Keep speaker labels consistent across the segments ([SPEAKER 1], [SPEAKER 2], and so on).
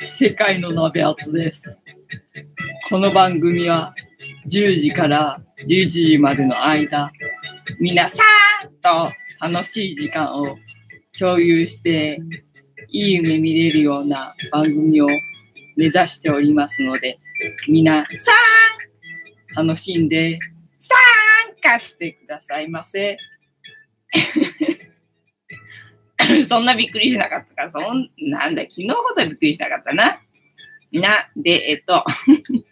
[SPEAKER 1] 世界の鍋厚です。この番組は10時から11時までの間、皆さんと楽しい時間を共有して、いい夢見れるような番組を目指しておりますので、皆さん楽しんで参加してくださいませ。そんなびっくりしなかったから。そんなんだ、昨日ほどびっくりしなかったな。な、で、えっと、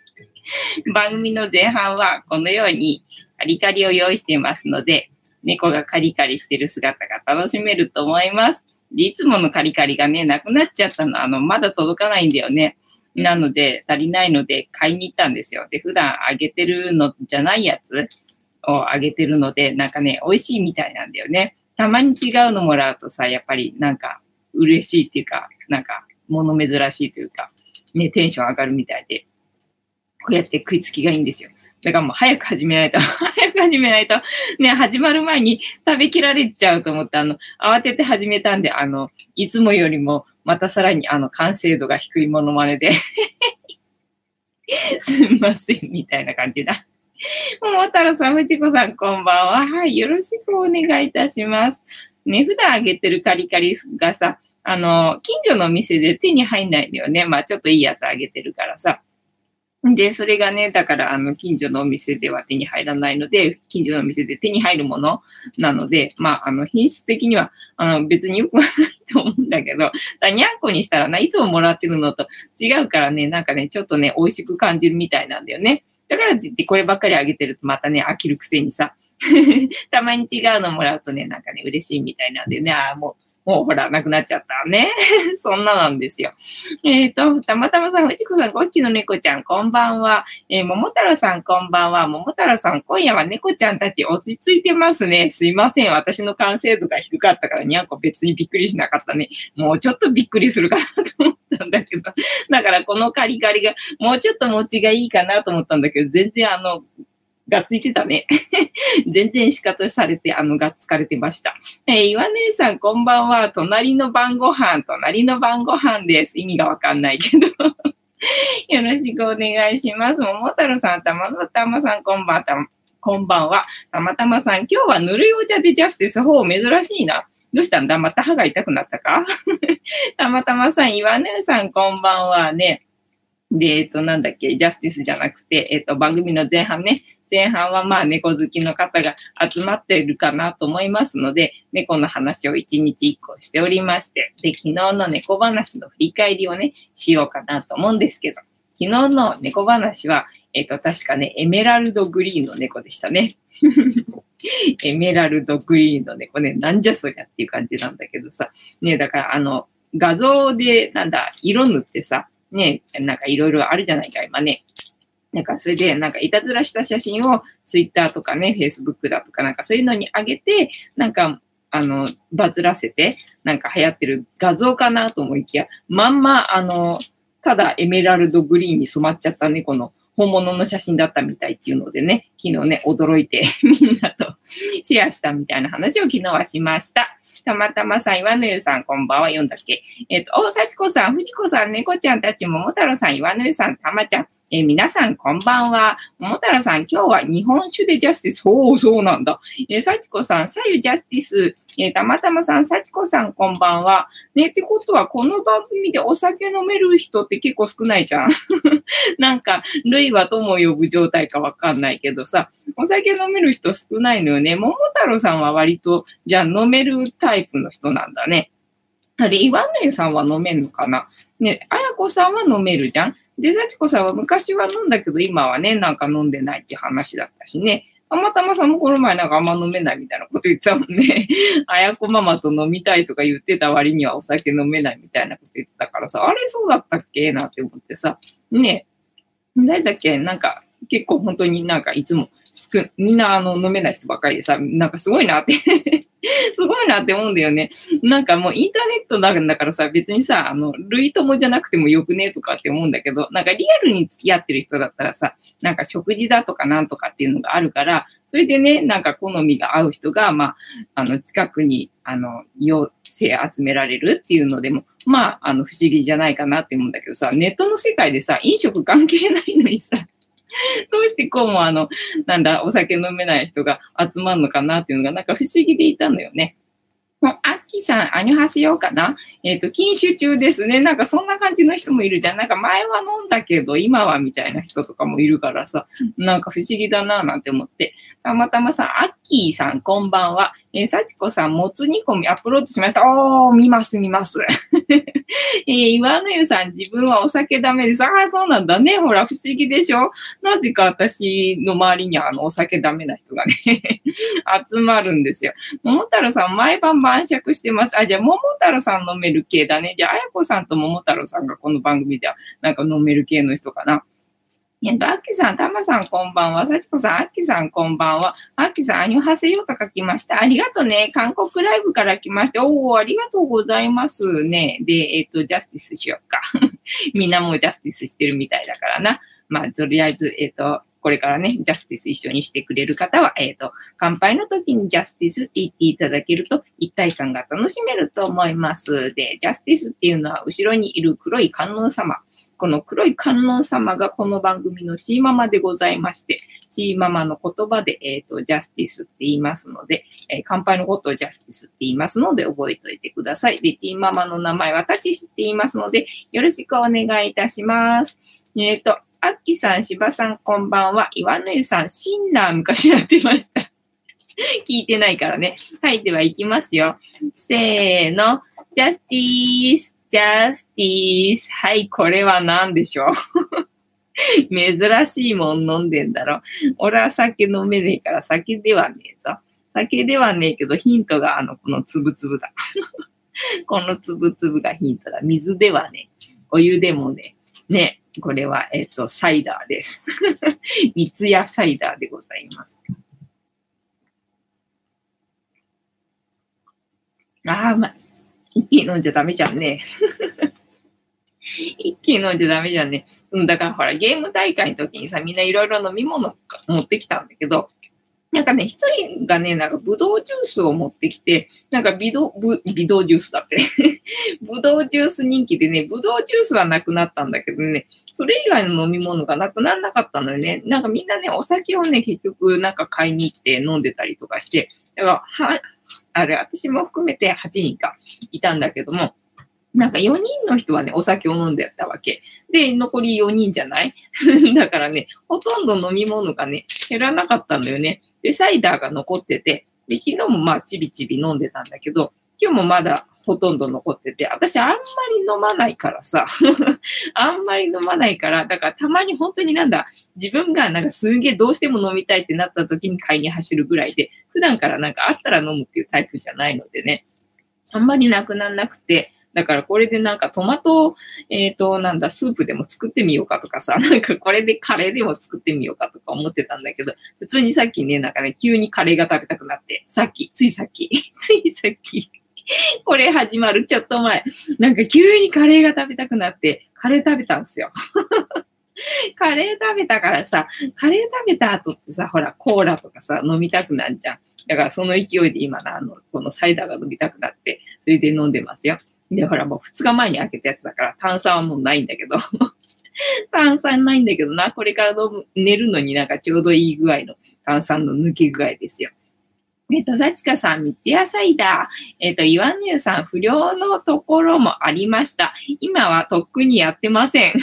[SPEAKER 1] 番組の前半はこのようにカリカリを用意していますので、猫がカリカリしてる姿が楽しめると思います。でいつものカリカリがね、なくなっちゃったの。あの、まだ届かないんだよね。なので、足りないので買いに行ったんですよ。で、普段あげてるのじゃないやつをあげてるので、なんかね、美味しいみたいなんだよね。たまに違うのもらうとさ、やっぱりなんか嬉しいっていうか、なんか物珍しいというか、ね、テンション上がるみたいで、こうやって食いつきがいいんですよ。だからもう早く始めないと、早く始めないと、ね、始まる前に食べきられちゃうと思って、あの、慌てて始めたんで、あの、いつもよりもまたさらにあの、完成度が低いものまねで、すみません、みたいな感じだ。桃太郎さん、藤子さん、こんばんは。はい、よろしくお願いいたします。ね、普段あげてるカリカリがさ、あの、近所のお店で手に入んないんだよね。まあ、ちょっといいやつあげてるからさ。で、それがね、だから、あの、近所のお店では手に入らないので、近所のお店で手に入るものなので、まあ、あの、品質的には、あの、別に良くはないと思うんだけど、だにゃんこにしたらな、いつももらってるのと違うからね、なんかね、ちょっとね、美味しく感じるみたいなんだよね。だからって言って、こればっかりあげてるとまたね、飽きるくせにさ、たまに違うのもらうとね、なんかね、嬉しいみたいなんでね、ああ、もう、もうほら、なくなっちゃったね。そんななんですよ。えっ、と、たまたまさん、藤子さん、ごっちの猫ちゃん、こんばんは。えー、桃太郎さん、こんばんは。桃太郎さん、今夜は猫ちゃんたち落ち着いてますね。すいません。私の完成度が低かったから、にゃんこ別にびっくりしなかったね。もうちょっとびっくりするかなと思ったんだけど。だから、このカリカリが、もうちょっと持ちがいいかなと思ったんだけど、全然あの、がっついてたね。全然仕方されて、あの、がっつかれてました。えー、岩姉さん、こんばんは。隣の晩ご飯、隣の晩ご飯です。意味がわかんないけど。よろしくお願いします。桃太郎さん、たまたまさん、こんばんは。こんばんは。たまたまさん、今日はぬるいお茶でジャスティス。ほう、珍しいな。どうしたんだ？また歯が痛くなったか？たまたまさん、岩姉さん、こんばんはね。で、えっと、なんだっけ、ジャスティスじゃなくて、えっと、番組の前半ね、前半はまあ猫好きの方が集まっているかなと思いますので、猫の話を一日一個しておりまして、で、昨日の猫話の振り返りをね、しようかなと思うんですけど、昨日の猫話は、えっと、確かね、エメラルドグリーンの猫でしたね。エメラルドグリーンの猫ね、なんじゃそりゃっていう感じなんだけどさ、ね、だからあの、画像で、なんだ、色塗ってさ、ね、なんかいろいろあるじゃないか、今ね。なんかそれで、なんかいたずらした写真をツイッターとかね、フェイスブックだとかなんかそういうのに上げて、なんか、あの、バズらせて、なんか流行ってる画像かなと思いきや、まんま、あの、ただエメラルドグリーンに染まっちゃった猫の本物の写真だったみたいっていうのでね、昨日ね、驚いて みんなとシェアしたみたいな話を昨日はしました。たまたまさん、岩の湯さん、こんばんは、読んだっけ？えっ、と、お、幸子さん、藤子さん、猫ちゃんたち、桃太郎さん、岩の湯さん、たまちゃん、えー皆さん、こんばんは。桃太郎さん、今日は日本酒でジャスティス。そうそうなんだ。えー、幸子さん、さゆジャスティス。えーたまたまさん、幸子さん、こんばんは。ね、ってことは、この番組でお酒飲める人って結構少ないじゃん。なんか、類は友を呼ぶ状態かわかんないけどさ、お酒飲める人少ないのよね。桃太郎さんは割と、じゃあ飲めるタイプの人なんだね。あれ、岩根さんは飲めんのかなね、あやこさんは飲めるじゃんで、幸子さんは昔は飲んだけど、今はね、なんか飲んでないって話だったしね。たまたまさんもこの前なんかあんま飲めないみたいなこと言ってたもんね。あやこママと飲みたいとか言ってた割にはお酒飲めないみたいなこと言ってたからさ、あれそうだったっけなって思ってさ、ね。え誰だっけなんか結構本当になんかいつも、みんなあの飲めない人ばっかりでさ、なんかすごいなって。すごいなって思うんだよね。なんかもうインターネットなんだからさ、別にさ、あの、類友じゃなくてもよくねとかって思うんだけど、なんかリアルに付き合ってる人だったらさ、なんか食事だとかなんとかっていうのがあるから、それでね、なんか好みが合う人が、まあ、あの、近くに、あの、要請集められるっていうのでも、まあ、あの、不思議じゃないかなって思うんだけどさ、ネットの世界でさ、飲食関係ないのにさ、どうしてこうもあの、なんだ、お酒飲めない人が集まるのかなっていうのがなんか不思議でいたのよね。もう、アッキーさん、アニョハセヨかな？えっ、ー、と、禁酒中ですね。なんかそんな感じの人もいるじゃん。なんか前は飲んだけど、今はみたいな人とかもいるからさ、なんか不思議だななんて思って。たまたまさん、アッキーさん、こんばんは。えー、幸子さん、もつ煮込みアップロードしました。おー、見ます、見ます。えー、岩の湯さん、自分はお酒ダメです。ああ、そうなんだね。ほら、不思議でしょ？なぜか私の周りに、あの、お酒ダメな人がね 集まるんですよ。桃太郎さん、毎晩晩酌してます。あ、じゃあ、桃太郎さん飲める系だね。じゃあ、あやこさんと桃太郎さんがこの番組では、なんか飲める系の人かな。えっと、あきさん、たまさん、こんばんは。さちこさん、あきさん、こんばんは。あきさん、あにょはせよと書きました。ありがとうね。韓国ライブから来ました。おー、ありがとうございますね。で、えっと、ジャスティスしようか。みんなもうジャスティスしてるみたいだからな。まあ、とりあえず、えっと、これからね、ジャスティス一緒にしてくれる方は、えっ、と、乾杯の時にジャスティスって言っていただけると、一体感が楽しめると思います。で、ジャスティスっていうのは、後ろにいる黒い観音様。この黒い観音様がこの番組のチーママでございまして、チーママの言葉で、えっ、ー、と、ジャスティスって言いますので、えー、乾杯のことをジャスティスって言いますので、覚えておいてください。で、チーママの名前はタチシって言いますので、よろしくお願いいたします。えっ、ー、と、アッキさん、シバさん、こんばんは。岩根さん、シンナー昔やってました。聞いてないからね。はい、では行きますよ。せーの。ジャスティース。ジャスティス。はい、これは何でしょう？珍しいもん飲んでんだろ。俺は酒飲めねえから酒ではねえぞ。酒ではねえけどヒントがあの、このつぶつぶだ。このつぶつぶがヒントだ。水ではね、お湯でもね、ね、これは、えっ、と、サイダーです。三ツ矢サイダーでございます。ああ、まあ、飲んじゃダメじゃんね。一気に飲んじゃダメじゃんね。うん、だからほら、ゲーム大会の時にさ、みんないろいろ飲み物持ってきたんだけど、なんかね、一人がね、なんかブドウジュースを持ってきて、なんかビド、ブ、ビドウジュースだってブドウジュース人気でね、ブドウジュースはなくなったんだけどね、それ以外の飲み物がなくならなかったのよね。なんかみんなね、お酒をね、結局なんか買いに行って飲んでたりとかして、だから、は、あれ、私も含めて8人かいたんだけども、なんか4人の人はね、お酒を飲んでたわけ。で、残り4人じゃない？だからね、ほとんど飲み物がね、減らなかったんだよね。で、サイダーが残ってて、で、昨日もまあ、ちびちび飲んでたんだけど、今日もまだほとんど残ってて、私あんまり飲まないからさ、あんまり飲まないから、だからたまに本当になんだ、自分がなんかすげえどうしても飲みたいってなった時に買いに走るぐらいで、普段からなんかあったら飲むっていうタイプじゃないのでね、あんまりなくならなくて、だからこれでなんかトマト、えっ、ー、と、なんだ、スープでも作ってみようかとかさ、なんかこれでカレーでも作ってみようかとか思ってたんだけど、普通にさっきね、なんかね、急にカレーが食べたくなって、さっき、ついさっき、ついさっき、これ始まるちょっと前、なんか急にカレーが食べたくなって、カレー食べたんですよ。カレー食べたからさ、カレー食べた後ってさ、ほら、コーラとかさ、飲みたくなるじゃん。だからその勢いで今のあの、このサイダーが飲みたくなって、それで飲んでますよ。で、ほらもう2日前に開けたやつだから炭酸はもうないんだけど 炭酸ないんだけどな、これから飲む、寝るのになんかちょうどいい具合の炭酸の抜け具合ですよ。えっと、幸かさん、三ツ矢サイダー。えっと、岩乳さん、不良のところもありました。今はとっくにやってません。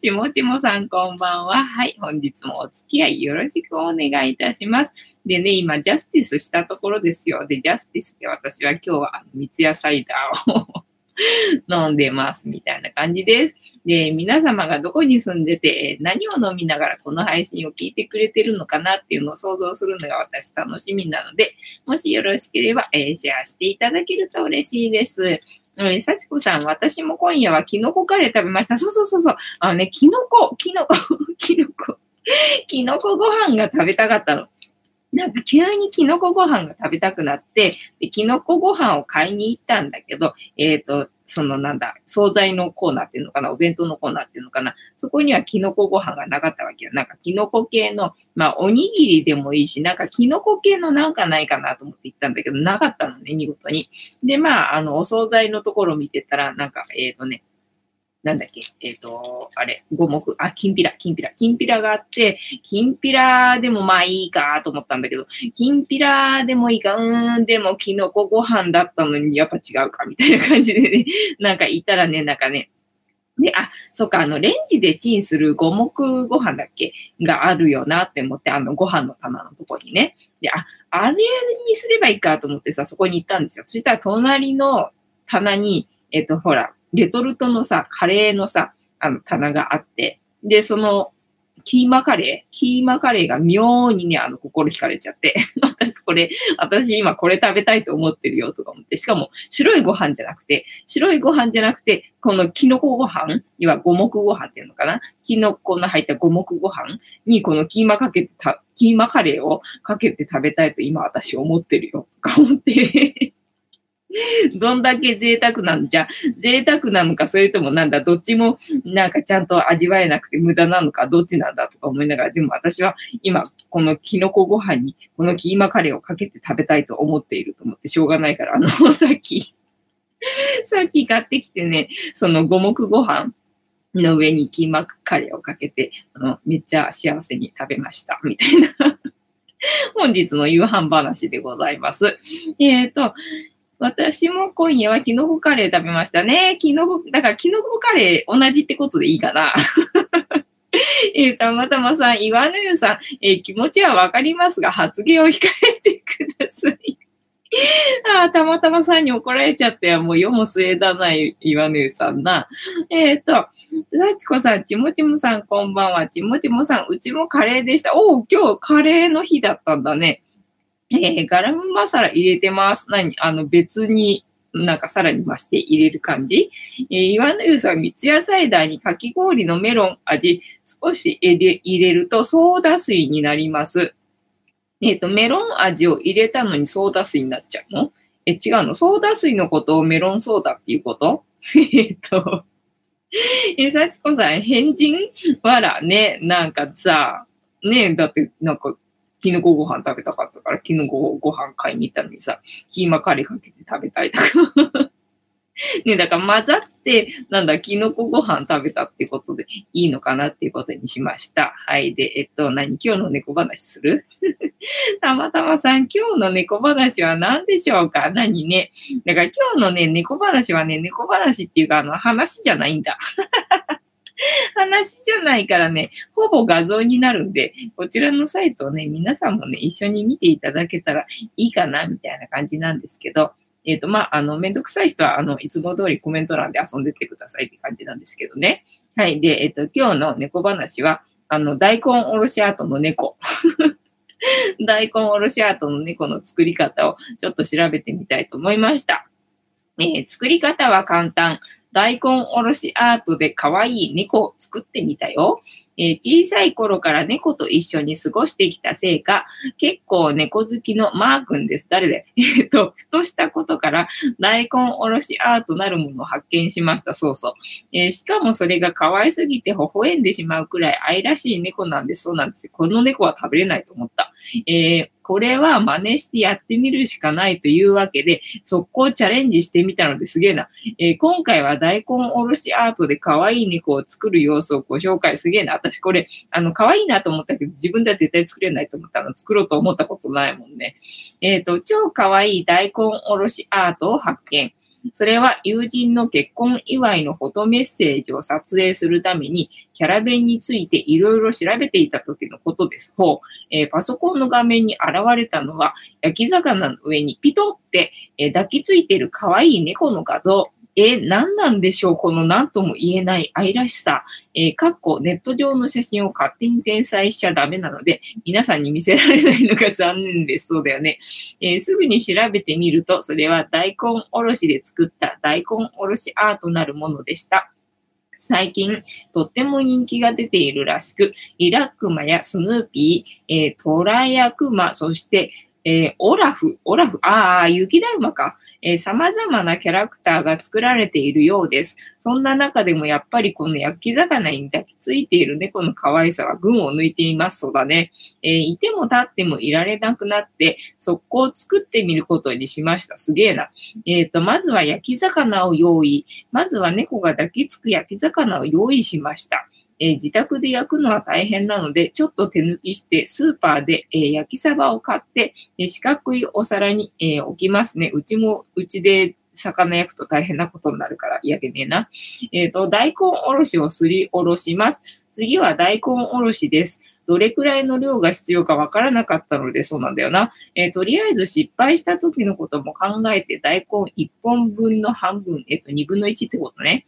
[SPEAKER 1] ちもちもさん、こんばんは。はい、本日もお付き合いよろしくお願いいたします。でね、今、ジャスティスしたところですよ。で、ジャスティスって私は今日は三ツ矢サイダーを 飲んでます、みたいな感じです。で、皆様がどこに住んでて、何を飲みながらこの配信を聞いてくれてるのかなっていうのを想像するのが私楽しみなので、もしよろしければ、えー、シェアしていただけると嬉しいです。え、幸子さん、私も今夜はキノコカレー食べました。そうそうそうそう。あのね、キノコ、キノコ、キノコ、キノコご飯が食べたかったの。なんか急にキノコご飯が食べたくなって、で、キノコご飯を買いに行ったんだけど、えっ、ー、と、そのなんだ、惣菜のコーナーっていうのかな、お弁当のコーナーっていうのかな、そこにはキノコご飯がなかったわけよ。なんかキノコ系の、まあおにぎりでもいいし、なんかキノコ系のなんかないかなと思って行ったんだけど、なかったのね、見事に。で、まあ、あの、お惣菜のところ見てたら、なんか、えっ、ー、とね、なんだっけ、えっ、ー、と、あれ、五目、あ、きんぴら、きんぴら、きんぴらがあって、きんぴらでもまあいいかと思ったんだけど、きんぴらでもいいか、うーん、でもきのこご飯だったのにやっぱ違うか、みたいな感じでね、なんかいたらね、なんかね、で、あ、そっか、あの、レンジでチンする五目ご飯だっけ？があるよなって思って、あの、ご飯の棚のとこにね。で、あ、あれにすればいいかと思ってさ、そこに行ったんですよ。そしたら隣の棚に、えっ、と、ほら、レトルトのさ、カレーのさ、あの、棚があって、で、その、キーマカレーキーマカレーが妙にね、あの、心惹かれちゃって、私これ、私今これ食べたいと思ってるよとか思って、しかも白いご飯じゃなくて、白いご飯じゃなくて、このキノコご飯には五目ご飯っていうのかな？キノコの入った五目ご飯にこのキーマかけてた、キーマカレーをかけて食べたいと今私思ってるよとか思って。どんだけ贅沢なんじゃ、贅沢なのか、それともなんだ、どっちもなんかちゃんと味わえなくて無駄なのか、どっちなんだとか思いながら、でも私は今、このキノコご飯に、このキーマカレーをかけて食べたいと思っていると思ってしょうがないから、あの、さっきさっき買ってきてね、その五目ご飯の上にキーマカレーをかけて、あの、めっちゃ幸せに食べました、みたいな 本日の夕飯話でございます。えっ、ー、と、私も今夜はキノコカレー食べましたね。キノコ、だからキノコカレー同じってことでいいかな。えー、たまたまさん、岩の湯さん、えー、気持ちはわかりますが、発言を控えてください。あ、たまたまさんに怒られちゃってもう世も末だない、岩の湯さんな。えっ、ー、と、さちこさん、ちもちもさん、こんばんは。ちもちもさん、うちもカレーでした。おお、今日カレーの日だったんだね。えー、ガラムマサラ入れてます。何あの、別になんかさらに増して入れる感じ？えー、岩の湯さん、三ツ矢サイダーにかき氷のメロン味、少し入れるとソーダ水になります。えっ、ー、と、メロン味を入れたのにソーダ水になっちゃうの？え、違うの？ソーダ水のことをメロンソーダっていうこと？えっと、え、幸子さん、変人？わらね、なんかさ、ねだって、なんか、キノコご飯食べたかったから、キノコご飯買いに行ったのにさ、キーマカレーかけて食べたいとか ね、だから混ざって、なんだ、キノコご飯食べたってことでいいのかなっていうことにしました。はい。で、えっと、何今日の猫話する？たまたまさん、今日の猫話は何でしょうか？何ね？だから今日のね、猫話はね、猫話っていうか、あの、話じゃないんだ。話じゃないからね、ほぼ画像になるんで、こちらのサイトをね、皆さんもね、一緒に見ていただけたらいいかな、みたいな感じなんですけど、えっ、ー、と、まあ、あの、めんどくさい人は、あの、いつも通りコメント欄で遊んでってくださいって感じなんですけどね。はい。で、えっ、ー、と、今日の猫話は、あの、大根おろしアートの猫。大根おろしアートの猫の作り方をちょっと調べてみたいと思いました。えー、作り方は簡単。大根おろしアートで可愛い猫を作ってみたよ。えー、小さい頃から猫と一緒に過ごしてきたせいか、結構猫好きのマー君です。誰で？えっと、ふとしたことから大根おろしアートなるものを発見しました。そうそう。えー、しかもそれが可愛すぎて微笑んでしまうくらい愛らしい猫なんです。そうなんですよ。この猫は食べれないと思った。えーこれは真似してやってみるしかないというわけで、速攻チャレンジしてみたのですげえな。えー、今回は大根おろしアートで可愛い猫を作る様子をご紹介すげえな。私これ、あの、可愛いなと思ったけど、自分では絶対作れないと思ったの。作ろうと思ったことないもんね。えっ、ー、と、超可愛い大根おろしアートを発見。それは友人の結婚祝いのフォトメッセージを撮影するために、キャラ弁についていろいろ調べていた時のことです。ほう。えー、パソコンの画面に現れたのは、焼き魚の上にピトって、えー、抱きついている可愛い猫の画像。え何なんでしょう？この何とも言えない愛らしさ。えー、かっこネット上の写真を勝手に転載しちゃダメなので、皆さんに見せられないのが残念です。そうだよね。えー、すぐに調べてみると、それは大根おろしで作った大根おろしアートなるものでした。最近、とっても人気が出ているらしく、リラクマやスヌーピー、えー、トラヤクマ、そして、えー、オラフ、オラフ、ああ、雪だるまか。えー、様々なキャラクターが作られているようです。そんな中でもやっぱりこの焼き魚に抱きついている猫の可愛さは群を抜いています。そうだね。えー、いても立ってもいられなくなって、速攻作ってみることにしました。すげえな。えっ、ー、と、まずは焼き魚を用意。まずは猫が抱きつく焼き魚を用意しました。えー、自宅で焼くのは大変なので、ちょっと手抜きして、スーパーで、えー、焼きサバを買って、えー、四角いお皿に、え置きますね。うちも、うちで魚焼くと大変なことになるから嫌でねえな。えっ、と、大根おろしをすりおろします。次は大根おろしです。どれくらいの量が必要かわからなかったので、そうなんだよな。えー、とりあえず失敗した時のことも考えて、大根1本分の半分、えっ、ー、と、2分の1ってことね。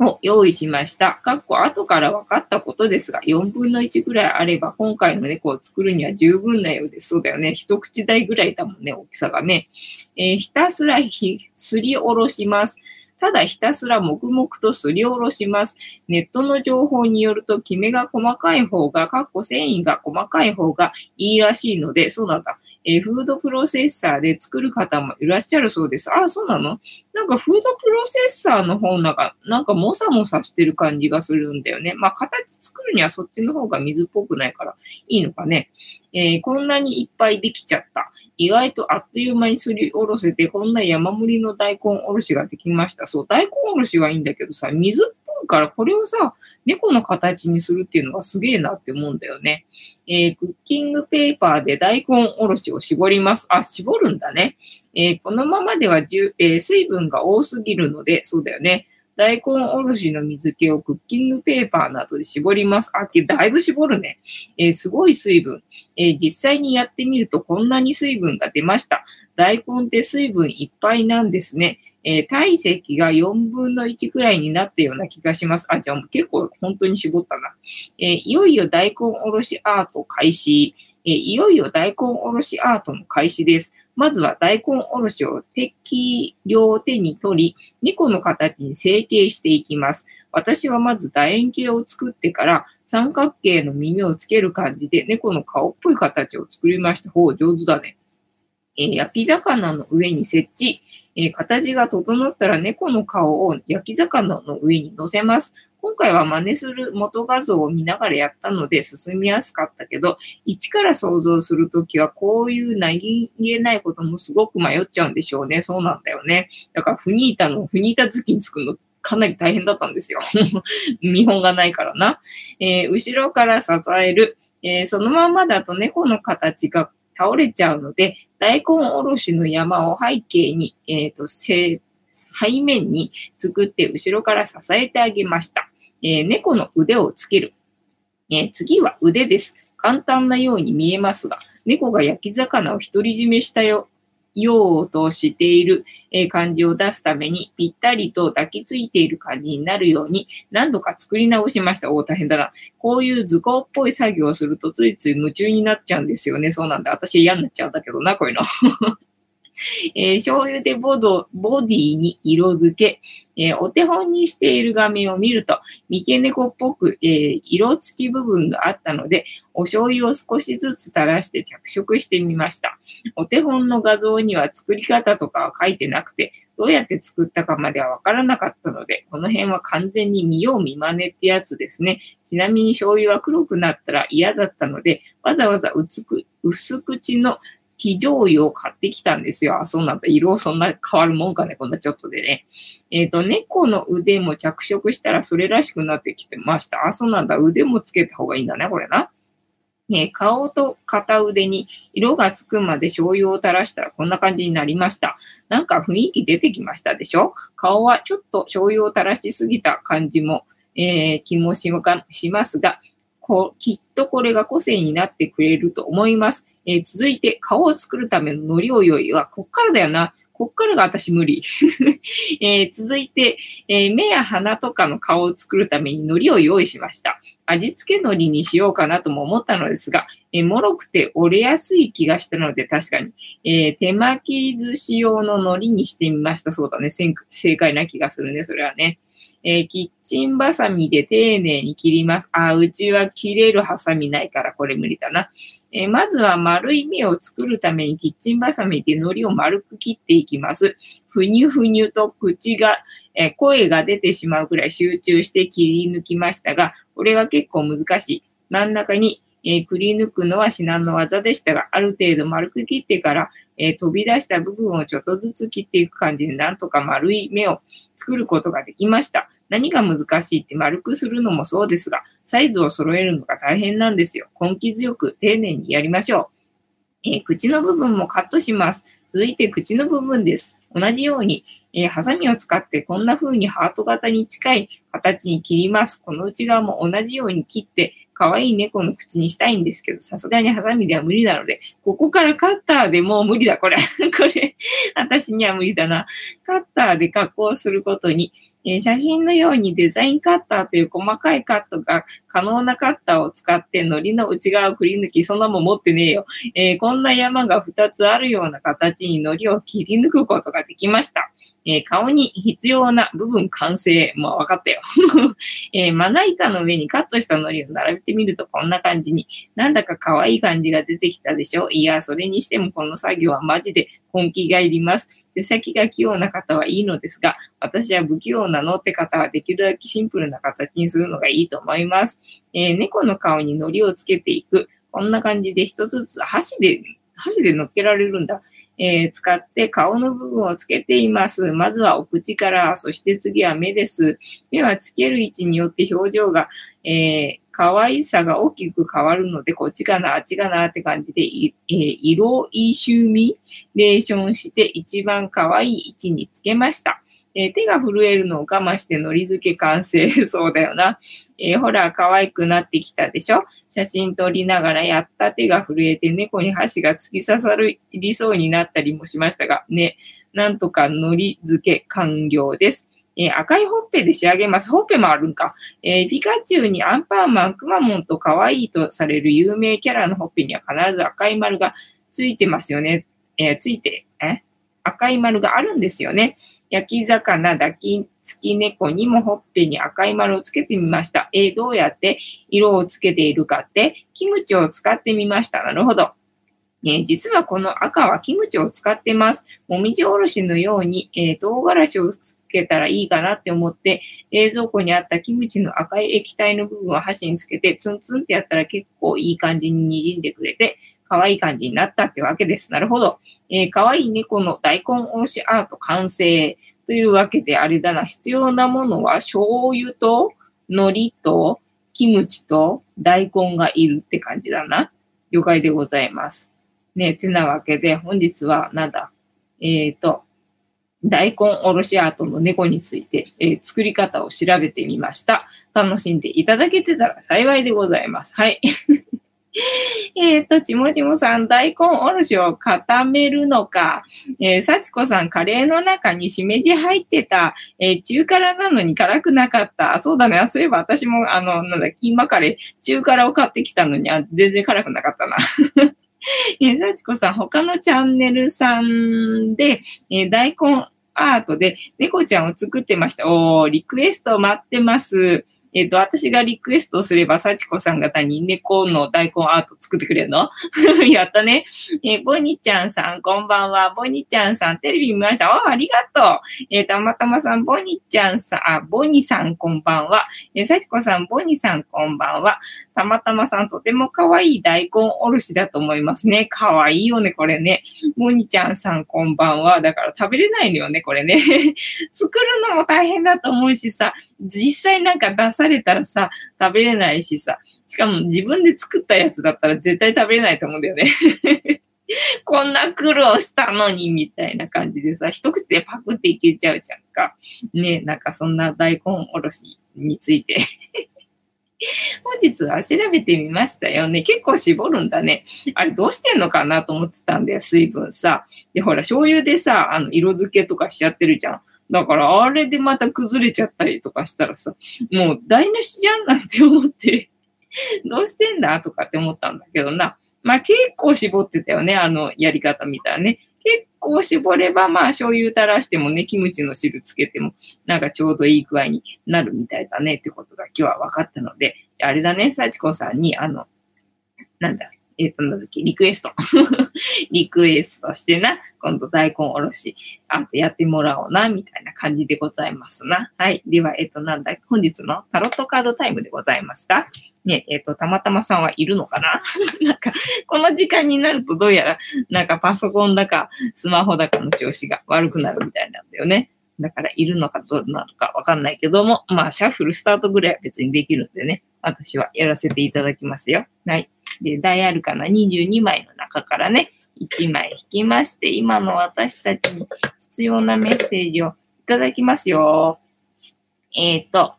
[SPEAKER 1] を用意しました。かっこ後から分かったことですが、4分の1ぐらいあれば、今回の猫を作るには十分なようです。そうだよね。一口大ぐらいだもんね、大きさがね。えー、ひたすらひすりおろします。ただひたすら黙々とすりおろします。ネットの情報によると、キメが細かい方が、かっこ繊維が細かい方がいいらしいので、そうなんだ。えー、フードプロセッサーで作る方もいらっしゃるそうです。あ、そうなの？なんかフードプロセッサーの方なんか、なんかもさもさしてる感じがするんだよね。まあ、形作るにはそっちの方が水っぽくないからいいのかね。えー、こんなにいっぱいできちゃった。意外とあっという間にすりおろせて、こんな山盛りの大根おろしができました。そう、大根おろしはいいんだけどさ、水っぽいからこれをさ、猫の形にするっていうのがすげえなって思うんだよね。えー、クッキングペーパーで大根おろしを絞ります。あ、絞るんだね。えー、このままではじゅ、えー、水分が多すぎるので、そうだよね。大根おろしの水気をクッキングペーパーなどで絞ります。あ、だいぶ絞るね。えー、すごい水分、えー、実際にやってみるとこんなに水分が出ました。大根って水分いっぱいなんですね。えー、体積が4分の1くらいになったような気がします。あ、じゃあ結構本当に絞ったな。えー、いよいよ大根おろしアート開始。えー、いよいよ大根おろしアートの開始です。まずは大根おろしを適量手に取り、猫の形に成形していきます。私はまず楕円形を作ってから三角形の耳をつける感じで猫の顔っぽい形を作りました。ほう、上手だね。えー、焼き魚の上に設置。えー、形が整ったら猫の顔を焼き魚の上に乗せます。今回は真似する元画像を見ながらやったので進みやすかったけど、一から想像するときはこういう何気ないこともすごく迷っちゃうんでしょうね。そうなんだよね。だからフニータの、フニータ好きに作るのかなり大変だったんですよ。見本がないからな。えー、後ろから支える。えー、そのままだと猫の形が倒れちゃうので、大根おろしの山を背景に、えっ、ー、と、背面に作って後ろから支えてあげました。えー、猫の腕をつける。えー、次は腕です。簡単なように見えますが、猫が焼き魚を独り占めしたよようとしている感じを出すために、ぴったりと抱きついている感じになるように何度か作り直しました。お大変だな。こういう図工っぽい作業をするとついつい夢中になっちゃうんですよね。そうなんだ。私嫌になっちゃうんだけどな、こういうの。えー、醤油でボドボディに色付け、えー、お手本にしている画面を見ると、三毛猫っぽく、えー、色付き部分があったので、お醤油を少しずつ垂らして着色してみました。お手本の画像には作り方とかは書いてなくて、どうやって作ったかまではわからなかったので、この辺は完全に見よう見真似ってやつですね。ちなみに醤油は黒くなったら嫌だったので、わざわざ薄口の非常用を買ってきたんですよ。あ、そうなんだ。色そんな変わるもんかね。こんなちょっとでね。えっ、ー、と、猫の腕も着色したらそれらしくなってきてました。あ、そうなんだ。腕もつけた方がいいんだね。これな。ね、顔と片腕に色がつくまで醤油を垂らしたらこんな感じになりました。なんか雰囲気出てきましたでしょ？顔はちょっと醤油を垂らしすぎた感じも、えー、気もしますが、こきっとこれが個性になってくれると思います。えー、続いて、顔を作るための海苔を用意は、こっからだよな。こっからが私無理。えー、続いて、えー、目や鼻とかの顔を作るために海苔を用意しました。味付け海苔にしようかなとも思ったのですが、えー、もろくて折れやすい気がしたので確かに、え手巻き寿司用の海苔にしてみました。そうだね。正解な気がするね。それはね。えー、キッチンバサミで丁寧に切ります。あ、うちは切れるハサミないからこれ無理だな。えー、まずは丸い目を作るためにキッチンバサミで海苔を丸く切っていきます。ふにゅふにゅと口が、えー、声が出てしまうくらい集中して切り抜きましたが、これが結構難しい。真ん中に、えー、くり抜くのは至難の技でしたが、ある程度丸く切ってから、えー、飛び出した部分をちょっとずつ切っていく感じで、なんとか丸い目を作ることができました。何が難しいって丸くするのもそうですが、サイズを揃えるのが大変なんですよ。根気強く丁寧にやりましょう。えー、口の部分もカットします。続いて口の部分です。同じように、えー、ハサミを使ってこんな風にハート型に近い形に切ります。この内側も同じように切って、可愛い猫の口にしたいんですけど、さすがにハサミでは無理なので、ここからカッターでもう無理だ、これ。これ、私には無理だな。カッターで加工することに、えー、写真のようにデザインカッターという細かいカットが可能なカッターを使って糊の内側をくり抜き、そんなもん持ってねえよ。えー、こんな山が2つあるような形に糊を切り抜くことができました。えー、顔に必要な部分完成。もう分かったよ。えー、まな板の上にカットした糊を並べてみるとこんな感じに、なんだか可愛い感じが出てきたでしょ？いや、それにしてもこの作業はマジで根気がいります。手先が器用な方はいいのですが、私は不器用なのって方はできるだけシンプルな形にするのがいいと思います。えー、猫の顔に糊をつけていく。こんな感じで一つずつ箸で、箸で乗っけられるんだ。えー、使って顔の部分をつけています。まずはお口から、そして次は目です。目はつける位置によって表情が、えー、可愛さが大きく変わるので、こっちかな、あっちかなって感じで、えー、色いシューミレーションして一番可愛い位置につけました。えー、手が震えるのを我慢してのり付け完成。そうだよな。えー、ほら、可愛くなってきたでしょ？写真撮りながらやった手が震えて猫に箸が突き刺さりそうになったりもしましたが、ね、なんとかのり付け完了です。えー、赤いほっぺで仕上げます。ほっぺもあるんか。えー、ピカチュウにアンパンマン、くまモンと可愛いとされる有名キャラのほっぺには必ず赤い丸がついてますよね。えー、ついて、え赤い丸があるんですよね。焼き魚抱きつき猫にもほっぺに赤い丸をつけてみました。えー、どうやって色をつけているかって、キムチを使ってみました。なるほど。え、実はこの赤はキムチを使ってます。もみじおろしのように、えー、唐辛子をつけたらいいかなって思って、冷蔵庫にあったキムチの赤い液体の部分を箸につけて、ツンツンってやったら結構いい感じに滲んでくれて、可愛い感じになったってわけです。なるほど。えー、可愛い猫の大根おろしアート完成。というわけであれだな。必要なものは醤油と海苔とキムチと大根がいるって感じだな。了解でございます。ね、てなわけで本日はなんだ。えっ、ー、と、大根おろしアートの猫について、えー、作り方を調べてみました。楽しんでいただけてたら幸いでございます。はい。えっと、ちもちもさん、大根おろしを固めるのか。えー、幸子さん、カレーの中にしめじ入ってた。えー、中辛なのに辛くなかった。あ、そうだね。そういえば私も、あの、なんだ、キーマカレー、中辛を買ってきたのに、あ全然辛くなかったな。えー、幸子さん、他のチャンネルさんで、えー、大根アートで猫ちゃんを作ってました。おー、リクエスト待ってます。えっ、ー、と、私がリクエストすれば、幸子さん方に猫の大根アート作ってくれるの？やったね。えー、ボニちゃんさん、こんばんは。ボニちゃんさん、テレビ見ました？あ、ありがとう。えー、たまたまさん、ボニちゃんさん、あ、ボニさん、こんばんは。えー、幸子さん、ボニさん、こんばんは。たまたまさん、とても可愛い大根おろしだと思いますね。可愛いよね、これね。ボニちゃんさん、こんばんは。だから食べれないのよね、これね。作るのも大変だと思うしさ、実際なんか出されたらさ、食べれないしさ、しかも自分で作ったやつだったら絶対食べれないと思うんだよね。こんな苦労したのに、みたいな感じでさ、一口でパクっていけちゃうじゃんか。ねなんかそんな大根おろしについて 本日は調べてみましたよね。結構絞るんだね。あれどうしてんのかなと思ってたんだよ、水分さ。で、ほら、醤油でさ、あの、色付けとかしちゃってるじゃん。だから、あれでまた崩れちゃったりとかしたらさ、もう台無しじゃんなんて思って どうしてんだとかって思ったんだけどな。まあ結構絞ってたよね、あのやり方見たらね。結構絞れば、まあ、醤油垂らしてもね、キムチの汁つけても、なんかちょうどいい具合になるみたいだねってことが今日は分かったので、あれだね、幸子さんに、あの、なんだ、えっ、ー、と、なんだっけ、リクエスト。リクエストしてな、今度大根おろし、あとやってもらおうな、みたいな感じでございますな。はい。では、えっ、ー、と、なんだ、本日のタロットカードタイムでございますか？ね、えっ、ー、と、たまたまさんはいるのかな？なんか、この時間になるとどうやら、なんかパソコンだか、スマホだかの調子が悪くなるみたいなんだよね。だから、いるのかどうなのかわかんないけども、まあ、シャッフルスタートぐらいは別にできるんでね、私はやらせていただきますよ。はい。で、大アルカナ22枚の中からね、1枚引きまして、今の私たちに必要なメッセージをいただきますよ。えっ、ー、と、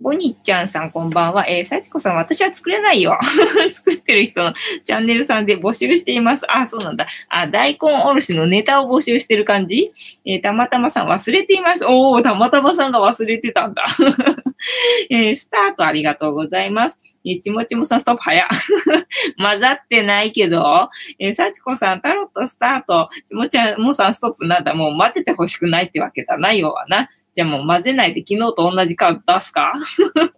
[SPEAKER 1] ボニッちゃんさんこんばんは。えー、幸子さん、私は作れないよ。作ってる人のチャンネルさんで募集しています。あ、そうなんだ。あ、大根おろしのネタを募集してる感じ？えー、たまたまさん忘れていました。おー、たまたまさんが忘れてたんだ。えー、スタートありがとうございます。えちもちもさん、ストップ早。混ざってないけど、えー、幸子さん、タロットスタート。ちもちもさん、ストップなんだ。もう混ぜてほしくないってわけだな、要はな。じゃあもう混ぜないで昨日と同じカード出すか？昨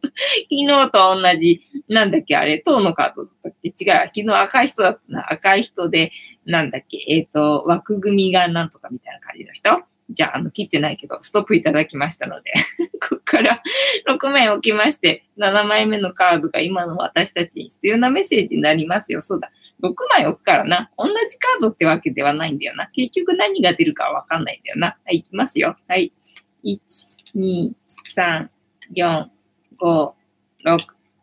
[SPEAKER 1] 日と同じ、なんだっけあれ、塔のカードだったっけ？違う。昨日赤い人だったな。赤い人で、なんだっけ？えっ、ー、と、枠組みがなんとかみたいな感じの人？じゃあ、あの、切ってないけど、ストップいただきましたので ここから6枚置きまして、7枚目のカードが今の私たちに必要なメッセージになりますよ。そうだ。6枚置くからな。同じカードってわけではないんだよな。結局何が出るかわかんないんだよな。はい、いきますよ。はい。1、2、3、4、5、6。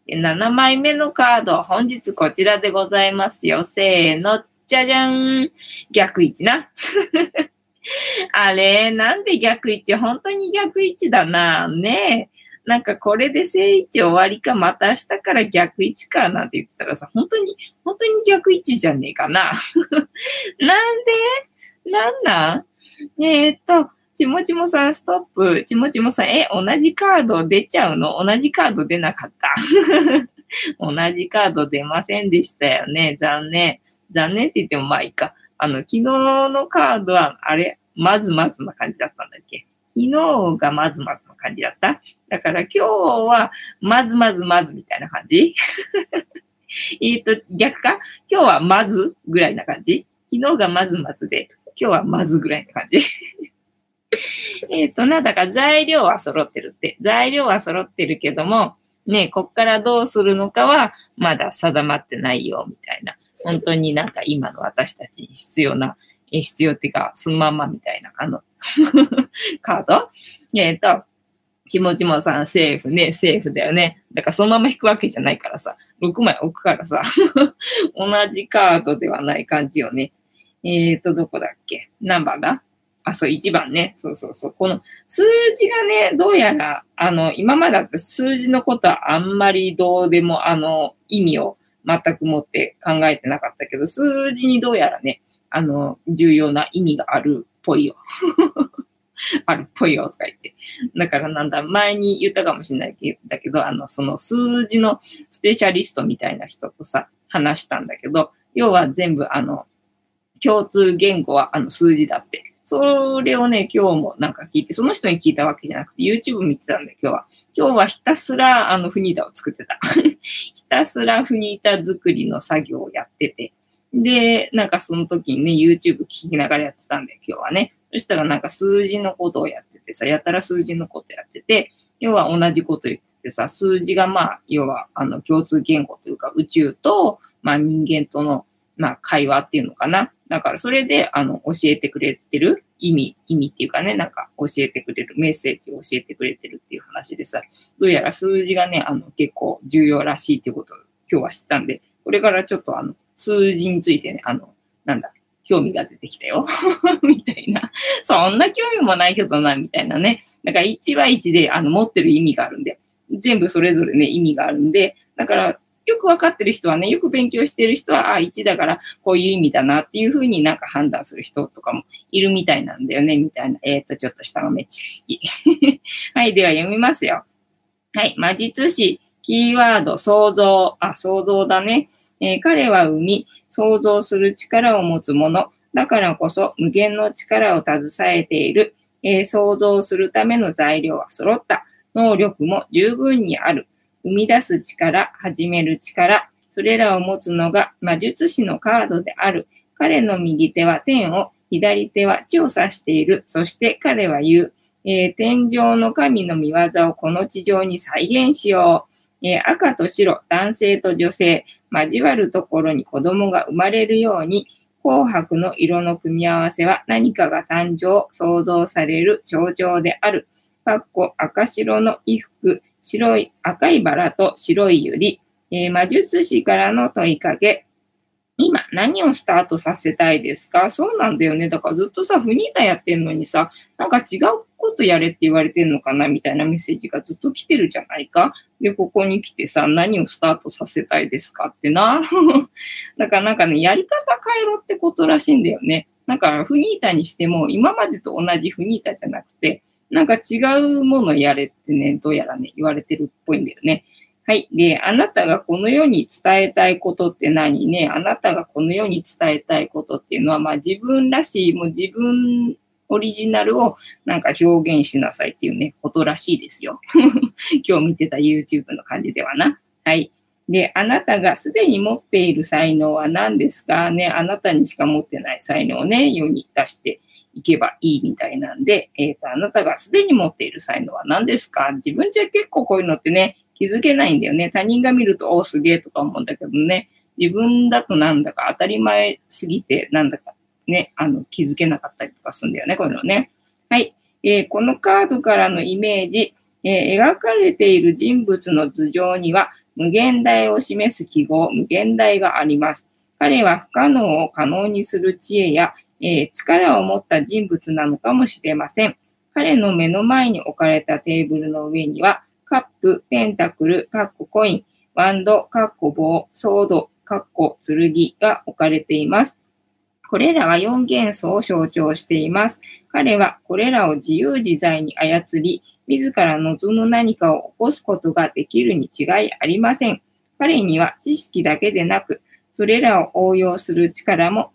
[SPEAKER 1] 7枚目のカード、本日こちらでございますよ。せーの、じゃじゃん。逆位置な。あれ、なんで逆位置？本当に逆位置だな。ねえ。なんかこれで正位置終わりか、また明日から逆位置かなんて言ってたらさ、本当に、本当に逆位置じゃねえかな。なんで？なんなん？えー、っと、ちもちもさん、ストップ。ちもちもさん、え、同じカード出ちゃうの？同じカード出なかった？同じカード出ませんでしたよね。残念。残念って言ってもまあいいか。あの、昨日のカードは、あれ、まずまずな感じだったんだっけ？昨日がまずまずの感じだった？だから今日は、まずまずまずみたいな感じ？えっと、逆か？今日はまずぐらいな感じ？昨日がまずまずで、今日はまずぐらいな感じ？えっと、なんだか材料は揃ってるって。材料は揃ってるけども、ね、こっからどうするのかはまだ定まってないよ、みたいな。本当になんか今の私たちに必要な、必要っていうか、そのまんまみたいな、あの カード？えっ、ー、と、ちもちもさ、セーフね、セーフだよね。だからそのまま引くわけじゃないからさ、6枚置くからさ、同じカードではない感じよね。えっ、ー、と、どこだっけ？ナンバーがあ、そう、1番ね。そうそうそう。この数字がね、どうやら、あの、今までだった数字のことはあんまりどうでも、あの、意味を全く持って考えてなかったけど、数字にどうやらね、あの、重要な意味があるっぽいよ。あるっぽいよとか言って。だからなんだ、前に言ったかもしれないだけど、あの、その数字のスペシャリストみたいな人とさ、話したんだけど、要は全部あの、共通言語はあの数字だってそれをね、今日もなんか聞いて、その人に聞いたわけじゃなくて、YouTube 見てたんで、今日は。今日はひたすら、あの、フニータを作ってた。ひたすらフニータ作りの作業をやってて。で、なんかその時にね、YouTube 聞きながらやってたんで、今日はね。そしたらなんか数字のことをやっててさ、やたら数字のことやってて、要は同じこと言っててさ、数字がまあ、要は、あの、共通言語というか、宇宙と、まあ人間との、まあ会話っていうのかな。だからそれで、あの、教えてくれてる意味、意味っていうかね、なんか教えてくれる、メッセージを教えてくれてるっていう話でさ、どうやら数字がね、あの、結構重要らしいっていうことを今日は知ったんで、これからちょっとあの、数字についてね、あの、なんだ、興味が出てきたよ。みたいな。そんな興味もないけどな、みたいなね。だから1は1で、あの、持ってる意味があるんで、全部それぞれね、意味があるんで、だから、よくわかってる人はね、よく勉強してる人は、あ、1だからこういう意味だなっていうふうになんか判断する人とかもいるみたいなんだよね、みたいな。えっ、ー、と、ちょっと下の目知識。はい、では読みますよ。はい、魔術師、キーワード、想像。あ、想像だね。えー、彼は生み、想像する力を持つ者。だからこそ無限の力を携えている、えー、想像するための材料は揃った。能力も十分にある。生み出す力、始める力、それらを持つのが魔術師のカードである。彼の右手は天を、左手は地を指している。そして彼は言う。えー、天上の神の見業をこの地上に再現しよう。えー、赤と白、男性と女性、交わるところに子供が生まれるように、紅白の色の組み合わせは何かが誕生、想像される象徴である。かっこ赤白の衣服、白い赤いバラと白い百合、えー、魔術師からの問いかけ。今何をスタートさせたいですか？そうなんだよね。だからずっとさ、フニータやってんのにさ、なんか違うことやれって言われてんのかな？みたいなメッセージがずっと来てるじゃないか？で、ここに来てさ、何をスタートさせたいですかってな。だからなんかね、やり方変えろってことらしいんだよね。なんかフニータにしても、今までと同じフニータじゃなくて、なんか違うものやれってね、どうやらね、言われてるっぽいんだよね。はい。で、あなたがこの世に伝えたいことって何ね、あなたがこの世に伝えたいことっていうのは、まあ自分らしい、もう自分オリジナルをなんか表現しなさいっていうね、ことらしいですよ。今日見てた YouTube の感じではな。はい。で、あなたがすでに持っている才能は何ですかね、あなたにしか持ってない才能をね、世に出していけばいいみたいなんで、えっ、ー、と、あなたがすでに持っている才能は何ですか？自分じゃ結構こういうのってね、気づけないんだよね。他人が見ると、おすげえとか思うんだけどね。自分だとなんだか当たり前すぎて、なんだかね、あの、気づけなかったりとかするんだよね、こういうのね。はい。えー、このカードからのイメージ、えー、描かれている人物の頭上には、無限大を示す記号、無限大があります。彼は不可能を可能にする知恵や、えー、力を持った人物なのかもしれません。彼の目の前に置かれたテーブルの上には、カップ、ペンタクル、カッココイン、ワンド、カッコ棒、ソード、カッコ剣が置かれています。これらは4元素を象徴しています。彼はこれらを自由自在に操り、自ら望む何かを起こすことができるに違いありません。彼には知識だけでなく、それらを応用する力も、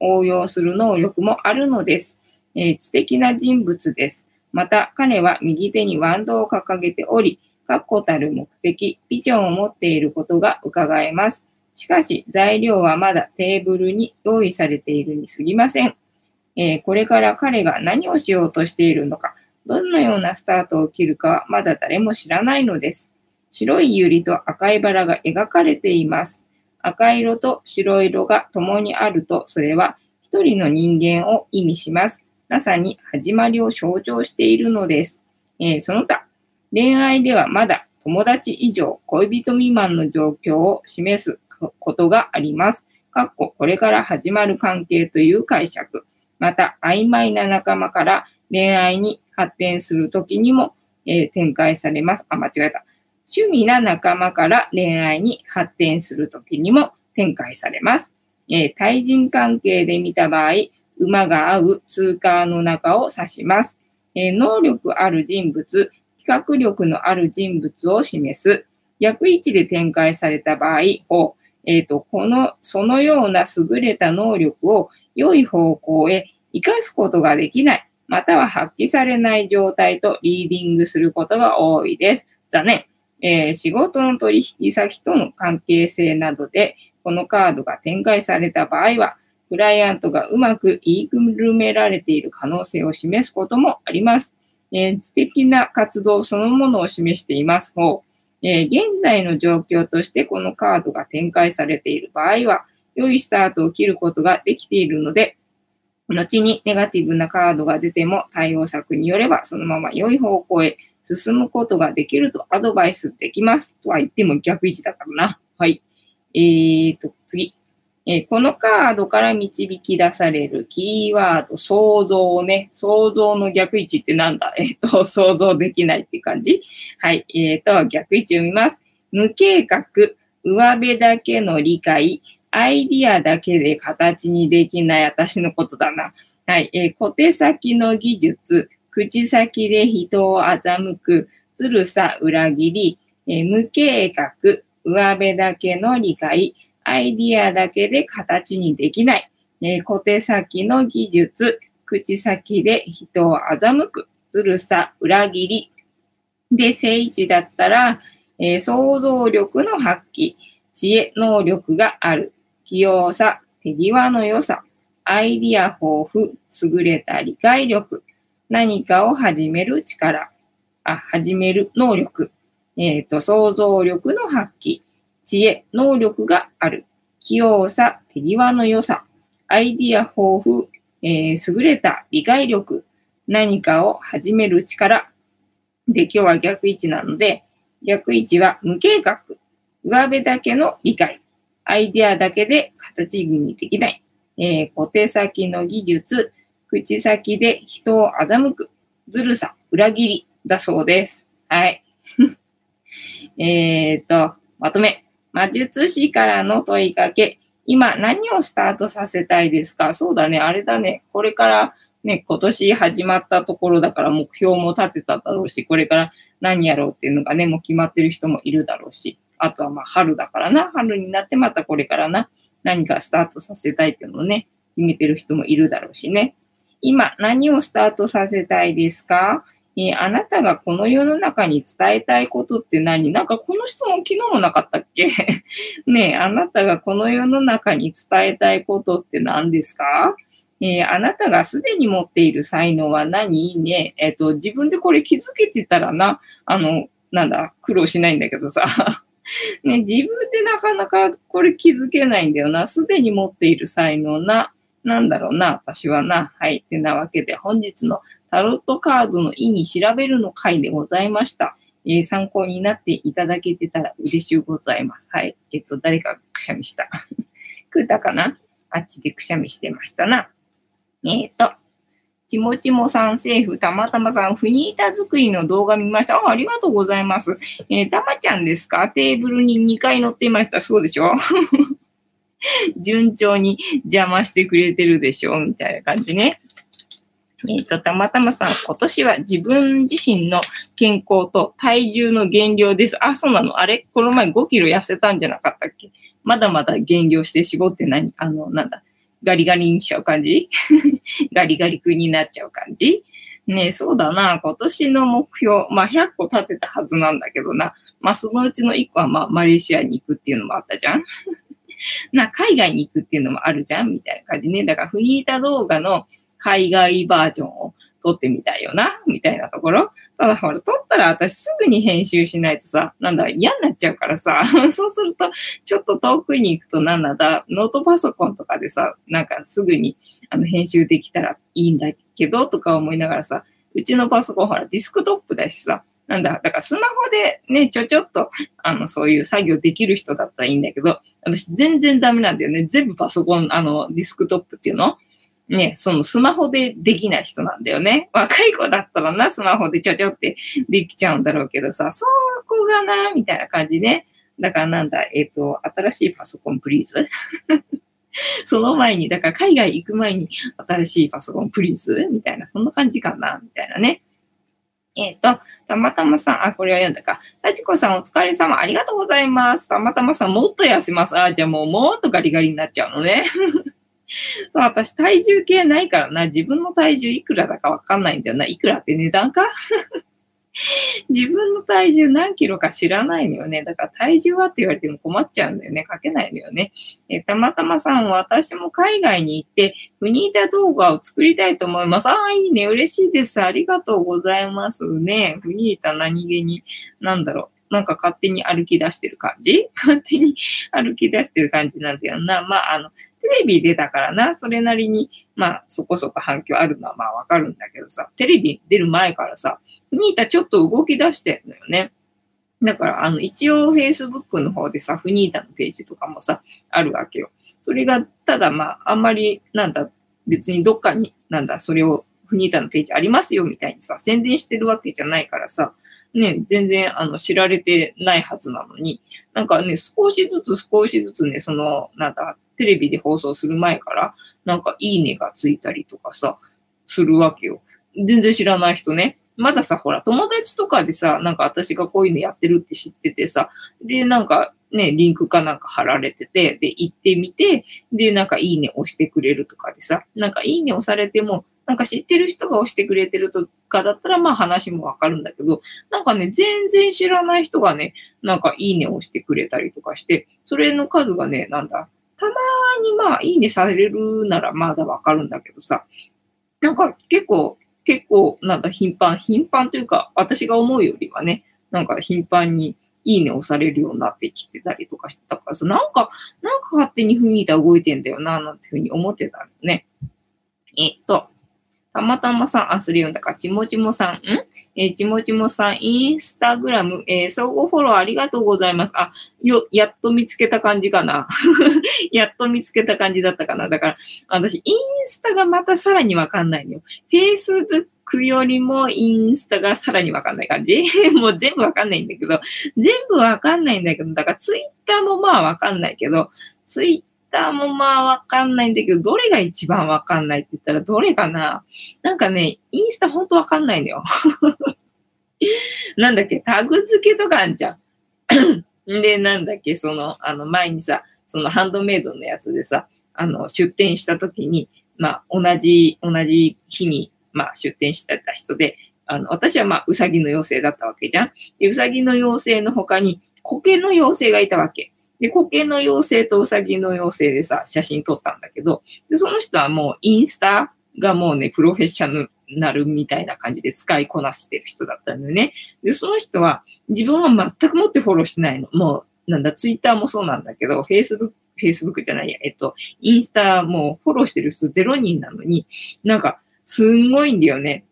[SPEAKER 1] 応用する能力もあるのです。えー、知的な人物です。また彼は右手にワンドを掲げており、確固たる目的、ビジョンを持っていることが伺えます。しかし、材料はまだテーブルに用意されているに過ぎません。えー、これから彼が何をしようとしているのか、どのようなスタートを切るかはまだ誰も知らないのです。白い百合と赤いバラが描かれています。赤色と白色が共にあると、それは一人の人間を意味します。まさに始まりを象徴しているのです。えー、その他、恋愛ではまだ友達以上、恋人未満の状況を示すことがあります。かっここれから始まる関係という解釈。また、曖昧な仲間から恋愛に発展するときにも、えー、展開されます。あ、間違えた。趣味な仲間から恋愛に発展するときにも展開されます。えー、対人関係で見た場合、馬が合う通貨の中を指します。えー、能力ある人物、比較力のある人物を示す。逆位置で展開された場合を、えっ、ー、と、この、そのような優れた能力を良い方向へ活かすことができない、または発揮されない状態とリーディングすることが多いです。残念。えー、仕事の取引先との関係性などで、このカードが展開された場合は、クライアントがうまく言いくるめられている可能性を示すこともあります。えー、知的な活動そのものを示しています方、えー、現在の状況としてこのカードが展開されている場合は、良いスタートを切ることができているので、後にネガティブなカードが出ても対応策によればそのまま良い方向へ進むことができるとアドバイスできます。とは言っても逆位置だからな。はい。えーと、次。えこのカードから導き出されるキーワード、想像ね。想像の逆位置ってなんだ？えっ、ー、と、想像できないって感じはい。えっ、ー、と、逆位置読みます。無計画、上辺だけの理解、アイディアだけで形にできない私のことだな。はい。えー、小手先の技術、口先で人を欺く、ずるさ、裏切り、え無計画、上辺だけの理解、アイディアだけで形にできない。え、小手先の技術、口先で人を欺く、ずるさ、裏切り。で、正位置だったら、え、想像力の発揮、知恵、能力がある、器用さ、手際の良さ、アイディア豊富、優れた理解力、何かを始める力、あ、始める能力、えっ、ー、と、想像力の発揮、知恵、能力がある、器用さ、手際の良さ、アイディア豊富、えー、優れた理解力、何かを始める力。で、今日は逆位置なので、逆位置は無計画、上辺だけの理解、アイディアだけで形にできない、えー、小手先の技術、口先で人を欺く、ずるさ、裏切りだそうです。はい。えっと、まとめ。魔術師からの問いかけ。今何をスタートさせたいですか？そうだね、あれだね。これからね、今年始まったところだから目標も立てただろうし、これから何やろうっていうのがね、もう決まってる人もいるだろうし。あとはまあ春だからな。春になってまたこれからな。何かスタートさせたいっていうのをね、決めてる人もいるだろうしね。今何をスタートさせたいですか？えー、あなたがこの世の中に伝えたいことって何？なんかこの質問昨日もなかったっけ？ねえ、あなたがこの世の中に伝えたいことって何ですか？えー、あなたがすでに持っている才能は何？ね、えっ、ー、と、自分でこれ気づけてたらな、あの、なんだ、苦労しないんだけどさ。ね、自分でなかなかこれ気づけないんだよな。すでに持っている才能な、なんだろうな、私はな。はい。ってなわけで、本日のタロットカードの意味調べるの回でございました。えー、参考になっていただけてたら嬉しゅうございます。はい。えっと、誰かくしゃみした。食うたかな？あっちでくしゃみしてましたな。えっ、ー、と、ちもちもさん政府、たまたまさん、フニータ作りの動画見ました。あありがとうございます。えー、たまちゃんですか？テーブルに2回乗っていました。そうでしょ？順調に邪魔してくれてるでしょみたいな感じね。えっ、ー、と、たまたまさん、今年は自分自身の健康と体重の減量です。あ、そうなのあれ？この前5キロ痩せたんじゃなかったっけ？まだまだ減量して絞って何？あの、なんだ？ガリガリにしちゃう感じ？ガリガリ君になっちゃう感じ？ねえ、そうだな。今年の目標、まあ100個立てたはずなんだけどな。まあそのうちの1個はまあマレーシアに行くっていうのもあったじゃん な、海外に行くっていうのもあるじゃんみたいな感じね。だからフニータ動画の海外バージョンを撮ってみたいよな、みたいなところ。ただほら、撮ったら私すぐに編集しないとさ、なんだ、嫌になっちゃうからさ、そうすると、ちょっと遠くに行くとなんだ、ノートパソコンとかでさ、なんかすぐにあの編集できたらいいんだけど、とか思いながらさ、うちのパソコンほら、ディスクトップだしさ、なんだ、だからスマホでね、ちょちょっと、あの、そういう作業できる人だったらいいんだけど、私全然ダメなんだよね。全部パソコン、あの、ディスクトップっていうの？ね、そのスマホでできない人なんだよね。若い子だったらな、スマホでちょちょってできちゃうんだろうけどさ、そこがな、みたいな感じね。だからなんだ、えっ、ー、と、新しいパソコンプリーズ？その前に、だから海外行く前に新しいパソコンプリーズ？みたいな、そんな感じかなみたいなね。えっ、ー、と、たまたまさん、あ、これは読んだか。さちこさんお疲れ様、ありがとうございます。たまたまさん、もっと痩せます。あ、じゃあもう、もっとガリガリになっちゃうのね。そう、私体重計ないからな、自分の体重いくらだかわかんないんだよな。いくらって値段か？自分の体重何キロか知らないのよね。だから体重はって言われても困っちゃうんだよね。書けないのよね。えたまたまさん、私も海外に行って、フニータ動画を作りたいと思います。ああ、いいね。嬉しいです。ありがとうございますね。フニータ何気に、なんだろう。なんか勝手に歩き出してる感じ？勝手に歩き出してる感じなんだよな。まあ、あの、テレビ出たからな、それなりに、まあ、そこそこ反響あるのはまあわかるんだけどさ、テレビ出る前からさ、ニータちょっと動き出してんのよね。だから、あの、一応 Facebook の方でさ、フニータのページとかもさ、あるわけよ。それが、ただまあ、あんまり、なんだ、別にどっかに、なんだ、それを、フニータのページありますよみたいにさ、宣伝してるわけじゃないからさ、ね、全然、あの、知られてないはずなのに、なんかね、少しずつ少しずつね、その、なんだ、テレビで放送する前から、なんかいいねがついたりとかさ、するわけよ。全然知らない人ね。まださ、ほら、友達とかでさ、なんか私がこういうのやってるって知っててさ、で、なんかね、リンクかなんか貼られてて、で、行ってみて、で、なんかいいね押してくれるとかでさ、なんかいいね押されても、なんか知ってる人が押してくれてるとかだったら、まあ話もわかるんだけど、なんかね、全然知らない人がね、なんかいいね押してくれたりとかして、それの数がね、なんだ、たまにまあいいねされるならまだわかるんだけどさ、なんか結構、結構なんだ頻繁、頻繁というか、私が思うよりはね、なんか頻繁にいいね押されるようになってきてたりとかしてたからさ、なんか、なんか勝手に雰囲気動いてんだよな、なんていうふうに思ってたのね。えっと、たまたまさん、あ、それ読んだか、ちもちもさん、ん？えー、ちもちもさん、インスタグラム、えー、総合フォローありがとうございます。あ、よ、やっと見つけた感じかな。やっと見つけた感じだったかな。だから、私、インスタがまたさらにわかんないのよ。Facebook よりもインスタがさらにわかんない感じ？もう全部わかんないんだけど、全部わかんないんだけど、だから Twitter もまあわかんないけど、Twitter ターもまあわかんないんだけど、どれが一番わかんないって言ったらどれかななんかね、インスタほんとわかんないのよ。なんだっけ、タグ付けとかあんじゃん。で、なんだっけ、その、あの前にさ、そのハンドメイドのやつでさ、あの、出店した時に、まあ、同じ、同じ日に、まあ、出店してた人で、あの、私はまあ、うさぎの妖精だったわけじゃん。で、うさぎの妖精の他に、苔の妖精がいたわけ。で、苔の妖精とうさぎの妖精でさ、写真撮ったんだけど、でその人はもうインスタがもうね、プロフェッショナルみたいな感じで使いこなしてる人だったんだよね。で、その人は自分は全くもってフォローしてないの。もう、なんだ、ツイッターもそうなんだけど、フェイスブック、フェイスブックじゃないや、えっと、インスタもフォローしてる人0人なのに、なんか、すんごいんだよね。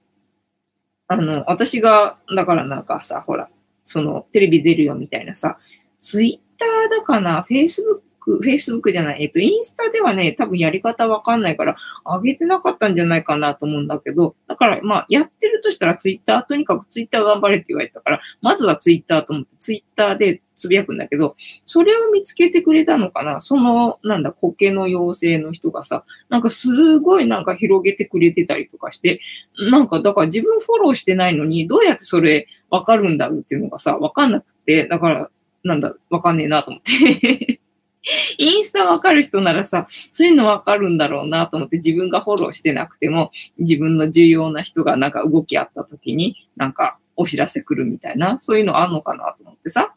[SPEAKER 1] あの、私が、だからなんかさ、ほら、その、テレビ出るよみたいなさ、ツイッターだかな ?Facebook、Facebook じゃない。えっと、インスタではね、多分やり方わかんないから、上げてなかったんじゃないかなと思うんだけど、だから、まあ、やってるとしたら Twitter、とにかく Twitter 頑張れって言われたから、まずは Twitter と思って Twitter でつぶやくんだけど、それを見つけてくれたのかなその、なんだ、苔の妖精の人がさ、なんかすごいなんか広げてくれてたりとかして、なんかだから自分フォローしてないのに、どうやってそれわかるんだろうっていうのがさ、わかんなくて、だからなんだ、わかんねえなと思って インスタわかる人ならさ、そういうのわかるんだろうなと思って自分がフォローしてなくても、自分の重要な人がなんか動きあった時に、なんかお知らせ来るみたいな、そういうのあんのかなと思ってさ。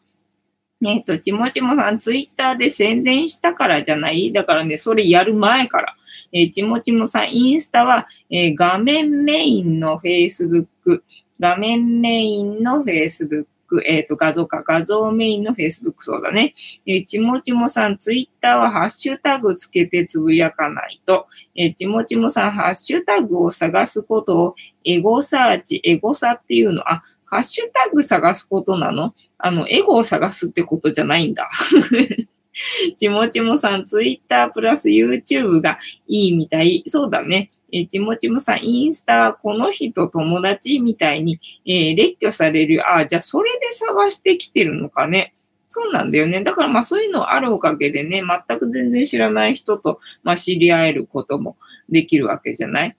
[SPEAKER 1] えっと、ちもちもさん、ツイッターで宣伝したからじゃない？だからね、それやる前から。えー、ちもちもさん、インスタは、えー、画面メインの Facebook、画面メインの Facebook、えっ、ー、と、画像か、画像メインの Facebook そうだね。えー、ちもちもさん、ツイッターはハッシュタグつけてつぶやかないと、えー、ちもちもさん、ハッシュタグを探すことをエゴサーチ、エゴサっていうの、あ、ハッシュタグ探すことなの？あの、エゴを探すってことじゃないんだ。ちもちもさん、ツイッタープラス YouTube がいいみたい。そうだね。えちもちもさん、インスタ、この人友達みたいに、えー、列挙される。ああ、じゃあそれで探してきてるのかね。そうなんだよね。だからまあそういうのあるおかげでね、全く全然知らない人と、まあ、知り合えることもできるわけじゃない？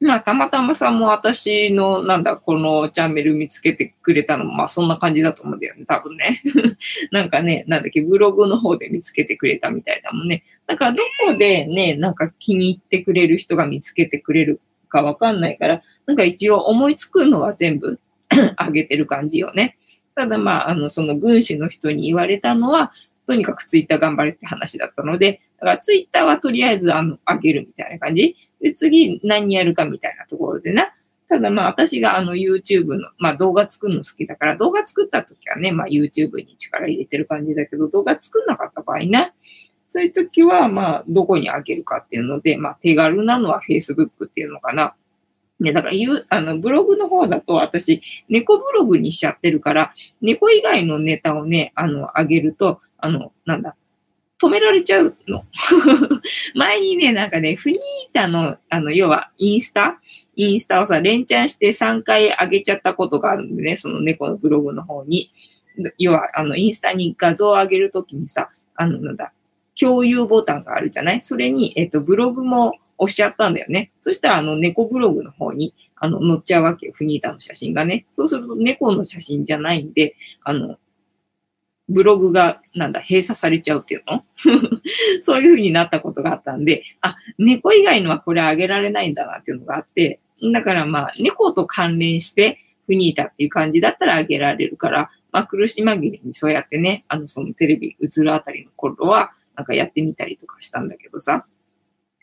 [SPEAKER 1] まあ、たまたまさんも私の、なんだ、このチャンネル見つけてくれたのも、まあ、そんな感じだと思うんだよね、多分ね。なんかね、なんだっけ、ブログの方で見つけてくれたみたいだもんね。だから、どこでね、なんか気に入ってくれる人が見つけてくれるかわかんないから、なんか一応思いつくのは全部 あげてる感じよね。ただまあ、あの、その軍師の人に言われたのは、とにかくツイッター頑張れって話だったので、だからツイッターはとりあえずあの上げるみたいな感じ。で、次何やるかみたいなところでな。ただまあ私があの YouTube の、まあ動画作るの好きだから、動画作った時はね、まあ YouTube に力入れてる感じだけど、動画作んなかった場合ね、そういう時はまあどこに上げるかっていうので、まあ手軽なのは Facebook っていうのかな。ね、だから言う、あの、ブログの方だと私、猫ブログにしちゃってるから、猫以外のネタをね、あの、上げると、あの、なんだ、止められちゃうの。前にね、なんかね、フニータの、あの、要はインスタ？インスタをさ、連チャンして3回上げちゃったことがあるんでね、その猫のブログの方に。要は、あの、インスタに画像を上げるときにさ、あの、なんだ、共有ボタンがあるじゃない？それに、えっと、ブログも押しちゃったんだよね。そしたら、あの、猫ブログの方に、あの、載っちゃうわけよ。フニータの写真がね。そうすると、猫の写真じゃないんで、あの、ブログが、なんだ、閉鎖されちゃうっていうの？そういう風になったことがあったんで、あ、猫以外のはこれあげられないんだなっていうのがあって、だからまあ、猫と関連して、フニータっていう感じだったらあげられるから、まあ、苦し紛れにそうやってね、あの、そのテレビ映るあたりの頃は、なんかやってみたりとかしたんだけどさ。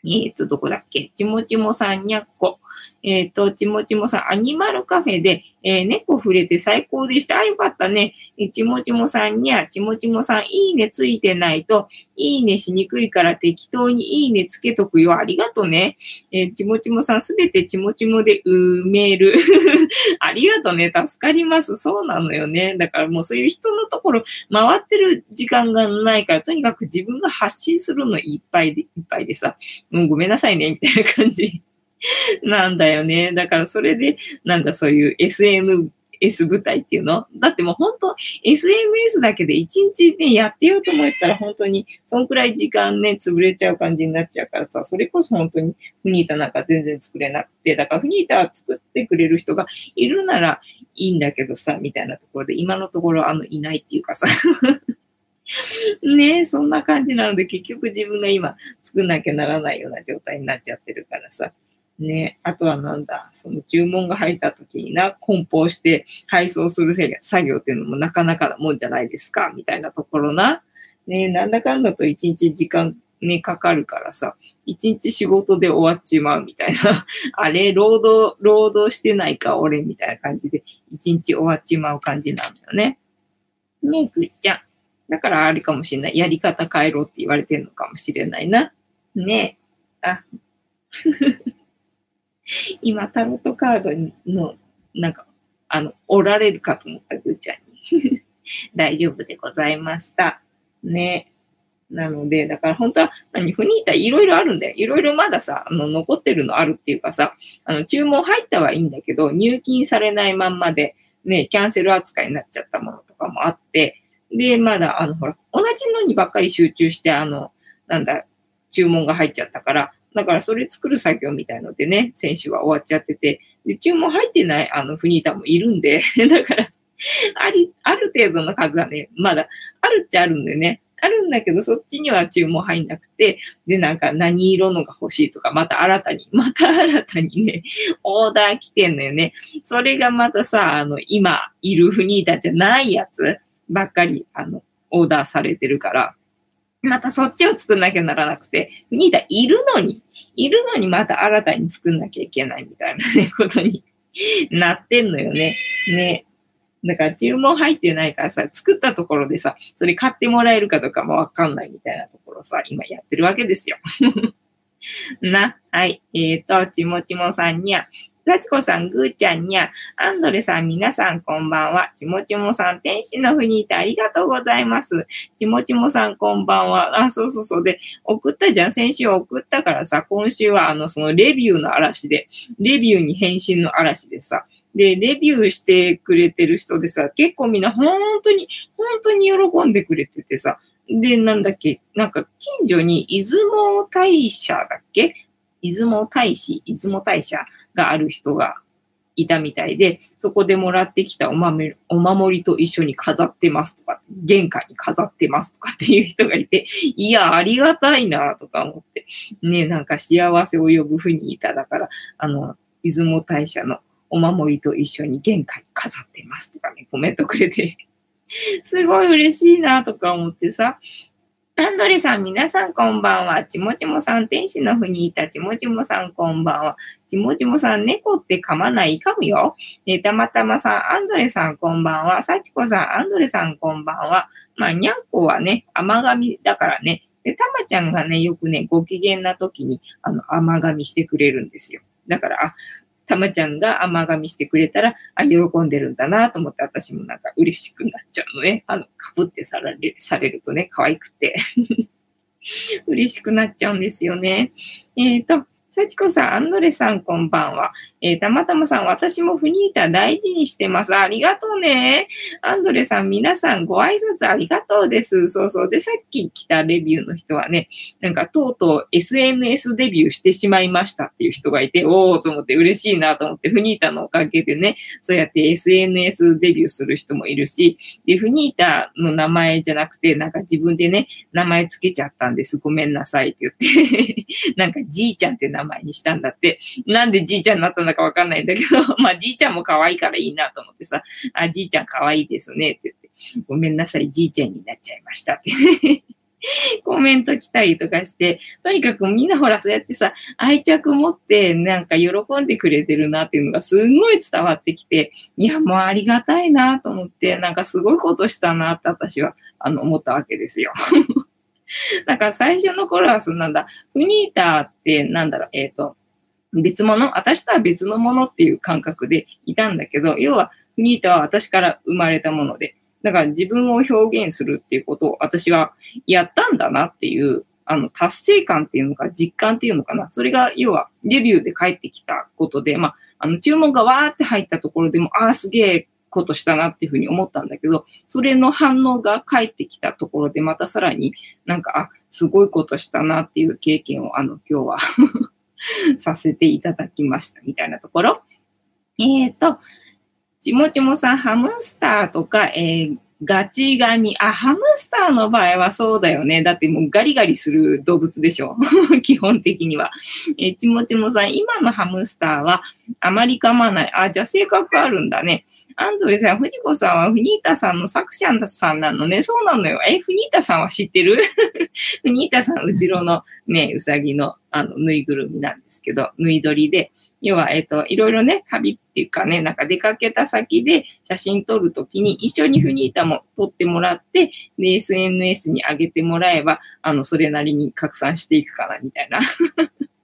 [SPEAKER 1] えっ、ー、と、どこだっけ？ちもちもさんにゃっこ。えっ、ー、と、ちもちもさん、アニマルカフェで、えー、猫触れて最高でした。あ、よかったね。えちもちもさんには、ちもちもさん、いいねついてないと、いいねしにくいから適当にいいねつけとくよ。ありがとね。えー、ちもちもさん、すべてちもちもで埋める。ありがとね。助かります。そうなのよね。だからもうそういう人のところ回ってる時間がないから、とにかく自分が発信するのいっぱいで、いっぱいでさ、もうごめんなさいね、みたいな感じ。なんだよね。だからそれで、なんだそういう SNS 舞台っていうの？だってもう本当 SNS だけで一日ね、やってようと思ったら本当に、そんくらい時間ね、潰れちゃう感じになっちゃうからさ、それこそ本当にフニータなんか全然作れなくて、だからフニータは作ってくれる人がいるならいいんだけどさ、みたいなところで、今のところあの、いないっていうかさ ねえ、そんな感じなので結局自分が今作んなきゃならないような状態になっちゃってるからさ。ね、あとはなんだ、その注文が入った時にな、梱包して配送する作業っていうのもなかなかなもんじゃないですか、みたいなところな。ね、なんだかんだと一日時間ね、かかるからさ、一日仕事で終わっちまうみたいな。あれ、労働、労働してないか、俺、みたいな感じで、一日終わっちまう感じなんだよね。ねえ、ぐっちゃん。だからあれかもしれない。やり方変えろって言われてんのかもしれないな。ねえ。あ。今、タロットカードの、なんか、あの、おられるかと思った、ぐーちゃんに。大丈夫でございました。ね。なので、だから本当は、何、フニータいろいろあるんだよ。いろいろまださ、あの、残ってるのあるっていうかさ、あの、注文入ったはいいんだけど、入金されないまんまで、ね、キャンセル扱いになっちゃったものとかもあって、で、まだ、あの、ほら、同じのにばっかり集中して、あの、なんだ、注文が入っちゃったから、だからそれ作る作業みたいのでね、選手は終わっちゃってて、で注文入ってないあのフニータもいるんで、だからあり、ある程度の数はね、まだあるっちゃあるんでね、あるんだけど、そっちには注文入んなくて、で、なんか何色のが欲しいとか、また新たに、また新たにね、オーダー来てんのよね。それがまたさ、あの、今いるフニータじゃないやつばっかり、あの、オーダーされてるから、またそっちを作んなきゃならなくて、ニータいるのに、いるのにまた新たに作んなきゃいけないみたいな、ことになってんのよね。ね。だから注文入ってないからさ、作ったところでさ、それ買ってもらえるかどうかもわかんないみたいなところさ、今やってるわけですよ。な、はい。えっ、ー、と、ちもちもさんには、幸子さん、ぐーちゃんにゃ、アンドレさん、皆さんこんばんは。ちもちもさん、天使のふにいてありがとうございます。ちもちもさん、こんばんは。あ、そうそうそう。で、送ったじゃん。先週送ったからさ、今週はあの、そのレビューの嵐で、レビューに返信の嵐でさ、で、レビューしてくれてる人でさ、結構みんな本当に、本当に喜んでくれててさ、で、なんだっけ、なんか近所に出雲大社だっけ？出雲大使、出雲大社？がある人がいたみたいで、そこでもらってきたお守お守りと一緒に飾ってますとか、玄関に飾ってますとかっていう人がいて、いや、ありがたいなとか思って、ね、なんか幸せを呼ぶふにいただから、あの、出雲大社のお守りと一緒に玄関に飾ってますとかね、コメントくれて、すごい嬉しいなとか思ってさ、アンドレさん、皆さんこんばんは。ちもちもさん、天使のふにいたちもちもさんこんばんは。ちもちもさん、猫って噛まない噛むよ。えたまたまさん、アンドレさんこんばんは。さちこさん、アンドレさんこんばんは。まあ、にゃんこはね、甘噛みだからね。で、たまちゃんがね、よくね、ご機嫌な時に、あの、甘噛みしてくれるんですよ。だから、あ、たまちゃんが甘噛みしてくれたら、あ、喜んでるんだなと思って私もなんか嬉しくなっちゃうのね。あの、かぶってされされるとね、可愛くて 嬉しくなっちゃうんですよね。えっ、ー、と、幸子さん、アンドレさん、こんばんは。えー、たまたまさん、私もフニータ大事にしてます。ありがとうね。アンドレさん、皆さんご挨拶ありがとうです。そうそう。で、さっき来たレビューの人はね、なんかとうとう SNS デビューしてしまいましたっていう人がいて、おーと思って嬉しいなと思って、フニータのおかげでね、そうやって SNS デビューする人もいるし、で、フニータの名前じゃなくて、なんか自分でね、名前つけちゃったんです。ごめんなさいって言って なんかじいちゃんって名前にしたんだって。なんでじいちゃんになったんだかわかんないんだけど、まあじいちゃんも可愛いからいいなと思ってさ、あ、じいちゃん可愛いですねって言って、ごめんなさい、じいちゃんになっちゃいましたって コメント来たりとかして、とにかくみんなほらそうやってさ、愛着持ってなんか喜んでくれてるなっていうのがすんごい伝わってきて、いやもうありがたいなと思って、なんかすごいことしたなって私はあの思ったわけですよ。だか最初の頃はそんなんだ、フニーターってなんだろう、えっ、ー、と、別物、私とは別のものっていう感覚でいたんだけど、要はフニータは私から生まれたもので、だから自分を表現するっていうことを私はやったんだなっていう、あの、達成感っていうのか、実感っていうのかな。それが、要は、デビューで帰ってきたことで、まあ、あの、注文がわーって入ったところでも、ああ、すげえことしたなっていうふうに思ったんだけど、それの反応が返ってきたところで、またさらになんか、あ、すごいことしたなっていう経験を、あの、今日は させていただきましたみたいなところ。えっ、ー、と、ちもちもさん、ハムスターとか、えー、ガチガニ。あ、ハムスターの場合はそうだよね。だってもうガリガリする動物でしょ。基本的には。えー、ちもちもさん、今のハムスターはあまり噛まない。あ、じゃあ性格あるんだね。アンドレさん、藤子さんはフニータさんの作者さんなのね。そうなのよ。え、フニータさんは知ってる？フニータさん、後ろのね、うさぎのあの、ぬいぐるみなんですけど、ぬい撮りで、要は、えっ、と、いろいろね、旅っていうかね、なんか出かけた先で写真撮るときに一緒にフニータも撮ってもらって、で、SNS に上げてもらえば、あの、それなりに拡散していくかな、みたいな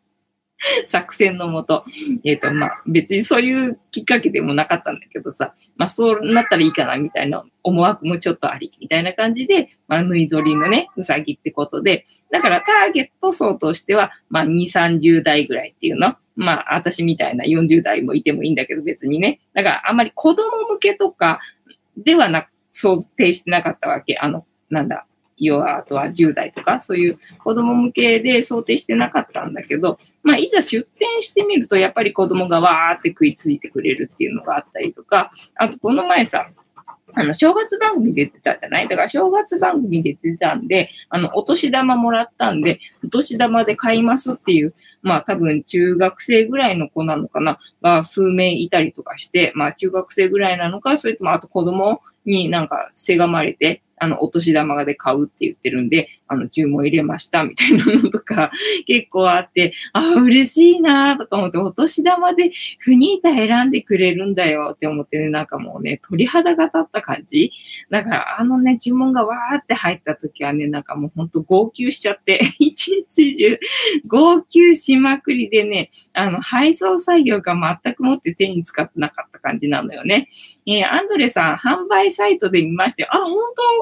[SPEAKER 1] 作戦のもと、えっ、ー、と、まあ、別にそういうきっかけでもなかったんだけどさ、まあ、そうなったらいいかな、みたいな思惑もちょっとあり、みたいな感じで、まあ、縫い取りのね、うさぎってことで、だからターゲット層としては、まあ、2、30代ぐらいっていうの？まあ、私みたいな40代もいてもいいんだけど、別にね。だから、あんまり子供向けとかではなく、想定してなかったわけ。あの、なんだ、要はあとは10代とか、そういう子供向けで想定してなかったんだけど、まあ、いざ出店してみると、やっぱり子供がわーって食いついてくれるっていうのがあったりとか、あとこの前さ、あの、正月番組出てたじゃない？だから正月番組出てたんで、あの、お年玉もらったんで、お年玉で買いますっていう、まあ多分中学生ぐらいの子なのかな、が数名いたりとかして、まあ中学生ぐらいなのか、それともあと子供になんかせがまれて、あの、お年玉で買うって言ってるんで、あの、注文入れました、みたいなのとか、結構あって、あ、嬉しいなとか思って、お年玉でフニータ選んでくれるんだよって思ってね、なんかもうね、鳥肌が立った感じだから、あのね、注文がわーって入った時はね、なんかもうほんと号泣しちゃって、一日中、号泣しまくりでね、あの、配送作業が全くもって手に使ってなかった感じなのよね。えー、アンドレさん、販売サイトで見まして、あ、本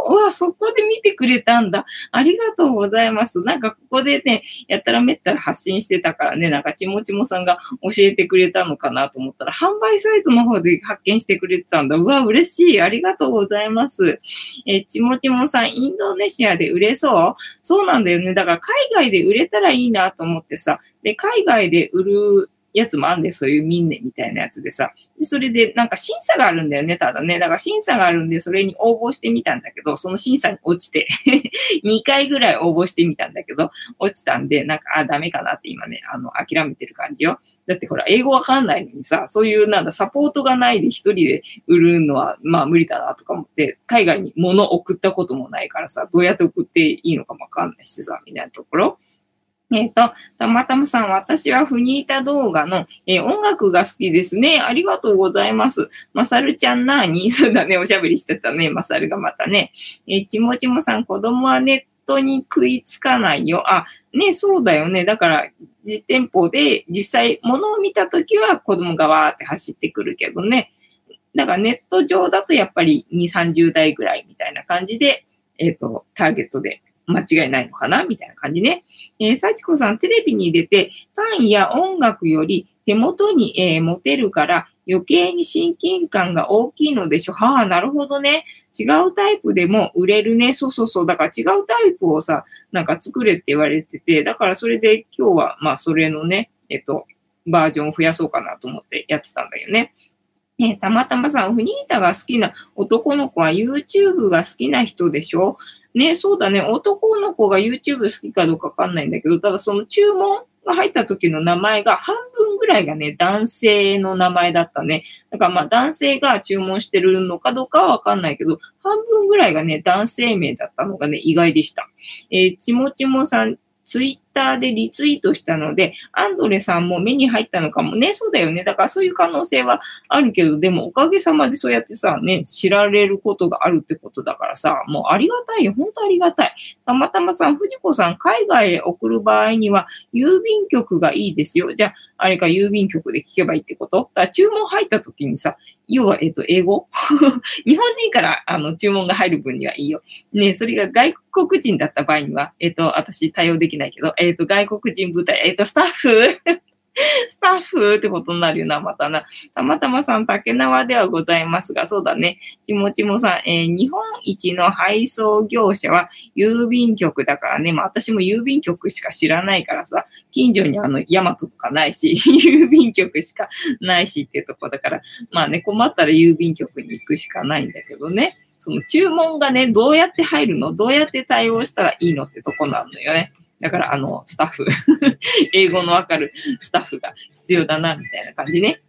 [SPEAKER 1] 当？うわ、そこで見てくれたんだ。ありがとうございます。なんかここでね、やったらめったら発信してたからね、なんかちもちもさんが教えてくれたのかなと思ったら、販売サイトの方で発見してくれてたんだ。うわ、嬉しい。ありがとうございます。えちもちもさん、インドネシアで売れそう？そうなんだよね。だから海外で売れたらいいなと思ってさ、で、海外で売るやつもあんで、そういうミンネみたいなやつでさ。でそれで、なんか審査があるんだよね、ただね。だから審査があるんで、それに応募してみたんだけど、その審査に落ちて 2回ぐらい応募してみたんだけど、落ちたんで、なんか、あ、ダメかなって今ね、あの、諦めてる感じよ。だってほら、英語わかんないのにさ、そういうなんだ、サポートがないで一人で売るのは、まあ無理だなとか思って、海外に物送ったこともないからさ、どうやって送っていいのかもわかんないしさ、みたいなところ。えっ、ー、と、たまたまさん、私はフニータ動画の、えー、音楽が好きですね。ありがとうございます。まさるちゃんなーに、そうだね、おしゃべりしてたね、まさるがまたね。えー、ちもちもさん、子供はネットに食いつかないよ。あ、ね、そうだよね。だから、実店舗で実際物を見たときは子供がわーって走ってくるけどね。だからネット上だとやっぱり2、30代ぐらいみたいな感じで、えっ、ー、と、ターゲットで間違いないのかな？みたいな感じね。えー、幸子さん、テレビに出て、パンや音楽より手元に、えー、持てるから余計に親近感が大きいのでしょ。はあ、なるほどね。違うタイプでも売れるね。そうそうそう。だから違うタイプをさ、なんか作れって言われてて、だからそれで今日は、まあそれのね、えっと、バージョンを増やそうかなと思ってやってたんだよね。ね、たまたまさん、フニータが好きな男の子は YouTube が好きな人でしょね、そうだね。男の子が YouTube 好きかどうかわかんないんだけど、ただその注文が入った時の名前が半分ぐらいがね、男性の名前だったね。だからまあ男性が注文してるのかどうかはわかんないけど、半分ぐらいがね、男性名だったのがね、意外でした。えー、ちもちもさん、ツイッターでリツイートしたので、アンドレさんも目に入ったのかもね。そうだよね。だからそういう可能性はあるけど、でもおかげさまでそうやってさ、ね、知られることがあるってことだからさ、もうありがたいよ。本当ありがたい。たまたまさん、藤子さん、海外へ送る場合には、郵便局がいいですよ。じゃあ、あれか郵便局で聞けばいいってこと？だから注文入った時にさ、要は、えっ、と、英語？日本人からあの注文が入る分にはいいよ。ね、それが外国人だった場合には、えっ、と、私対応できないけど、えっ、と、外国人部隊、えっ、と、スタッフ？スタッフってことになるよな、またな。たまたまさん、竹縄ではございますが、そうだね。ちもちもさん、えー、日本一の配送業者は郵便局だからね。まあ私も郵便局しか知らないからさ、近所にあの、ヤマトとかないし、郵便局しかないしっていうとこだから、まあね、困ったら郵便局に行くしかないんだけどね。その注文がね、どうやって入るのどうやって対応したらいいのってとこなのよね。だから、あの、スタッフ 英語のわかるスタッフが必要だな、みたいな感じね。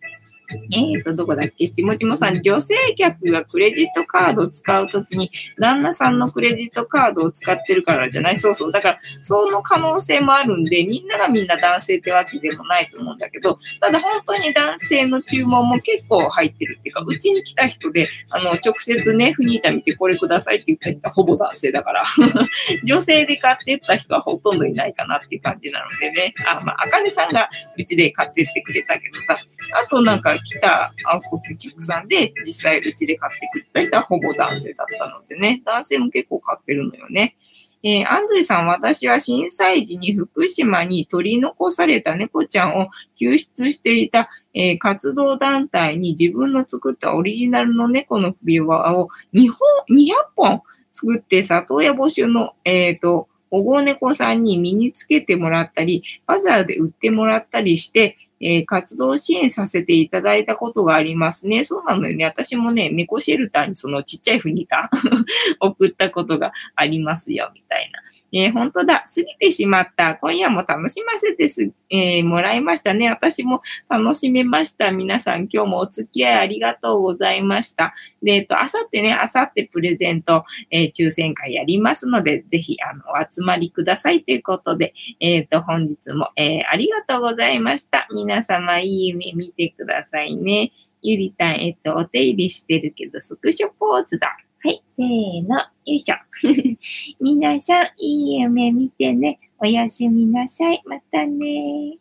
[SPEAKER 1] えっ、ー、と、どこだっけ？ちもちもさん、女性客がクレジットカードを使うときに、旦那さんのクレジットカードを使ってるからじゃない？そうそう。だから、その可能性もあるんで、みんながみんな男性ってわけでもないと思うんだけど、ただ本当に男性の注文も結構入ってるっていうか、うちに来た人で、あの、直接ね、フニータ見てこれくださいって言った人はほぼ男性だから、女性で買ってった人はほとんどいないかなっていう感じなのでね。あ、まあ、あかねさんがうちで買ってってくれたけどさ、あとなんか来たお客さんで、実際うちで買ってくれた人はほぼ男性だったのでね、男性も結構買ってるのよね。えー、アンドレさん、私は震災時に福島に取り残された猫ちゃんを救出していた、えー、活動団体に自分の作ったオリジナルの猫の首輪を2本、200本作って里親募集の、えっ、ー、と、保護猫さんに身につけてもらったり、バザーで売ってもらったりして、えー、活動支援させていただいたことがありますね。そうなのよね。私もね、猫シェルターにそのちっちゃいフニタ 送ったことがありますよ、みたいな。えー、本当だ。過ぎてしまった。今夜も楽しませてす、えー、もらいましたね。私も楽しめました。皆さん、今日もお付き合いありがとうございました。で、えっと、あさってね、あさってプレゼント、えー、抽選会やりますので、ぜひ、あの、お集まりくださいということで、えっ、と、本日も、えありがとうございました。皆様、いい夢見てくださいね。ゆりたん、えっと、お手入れしてるけど、スクショポーズだ。はい、せーの、よいしょ。みなさん、いい夢見てね。おやすみなさい。またね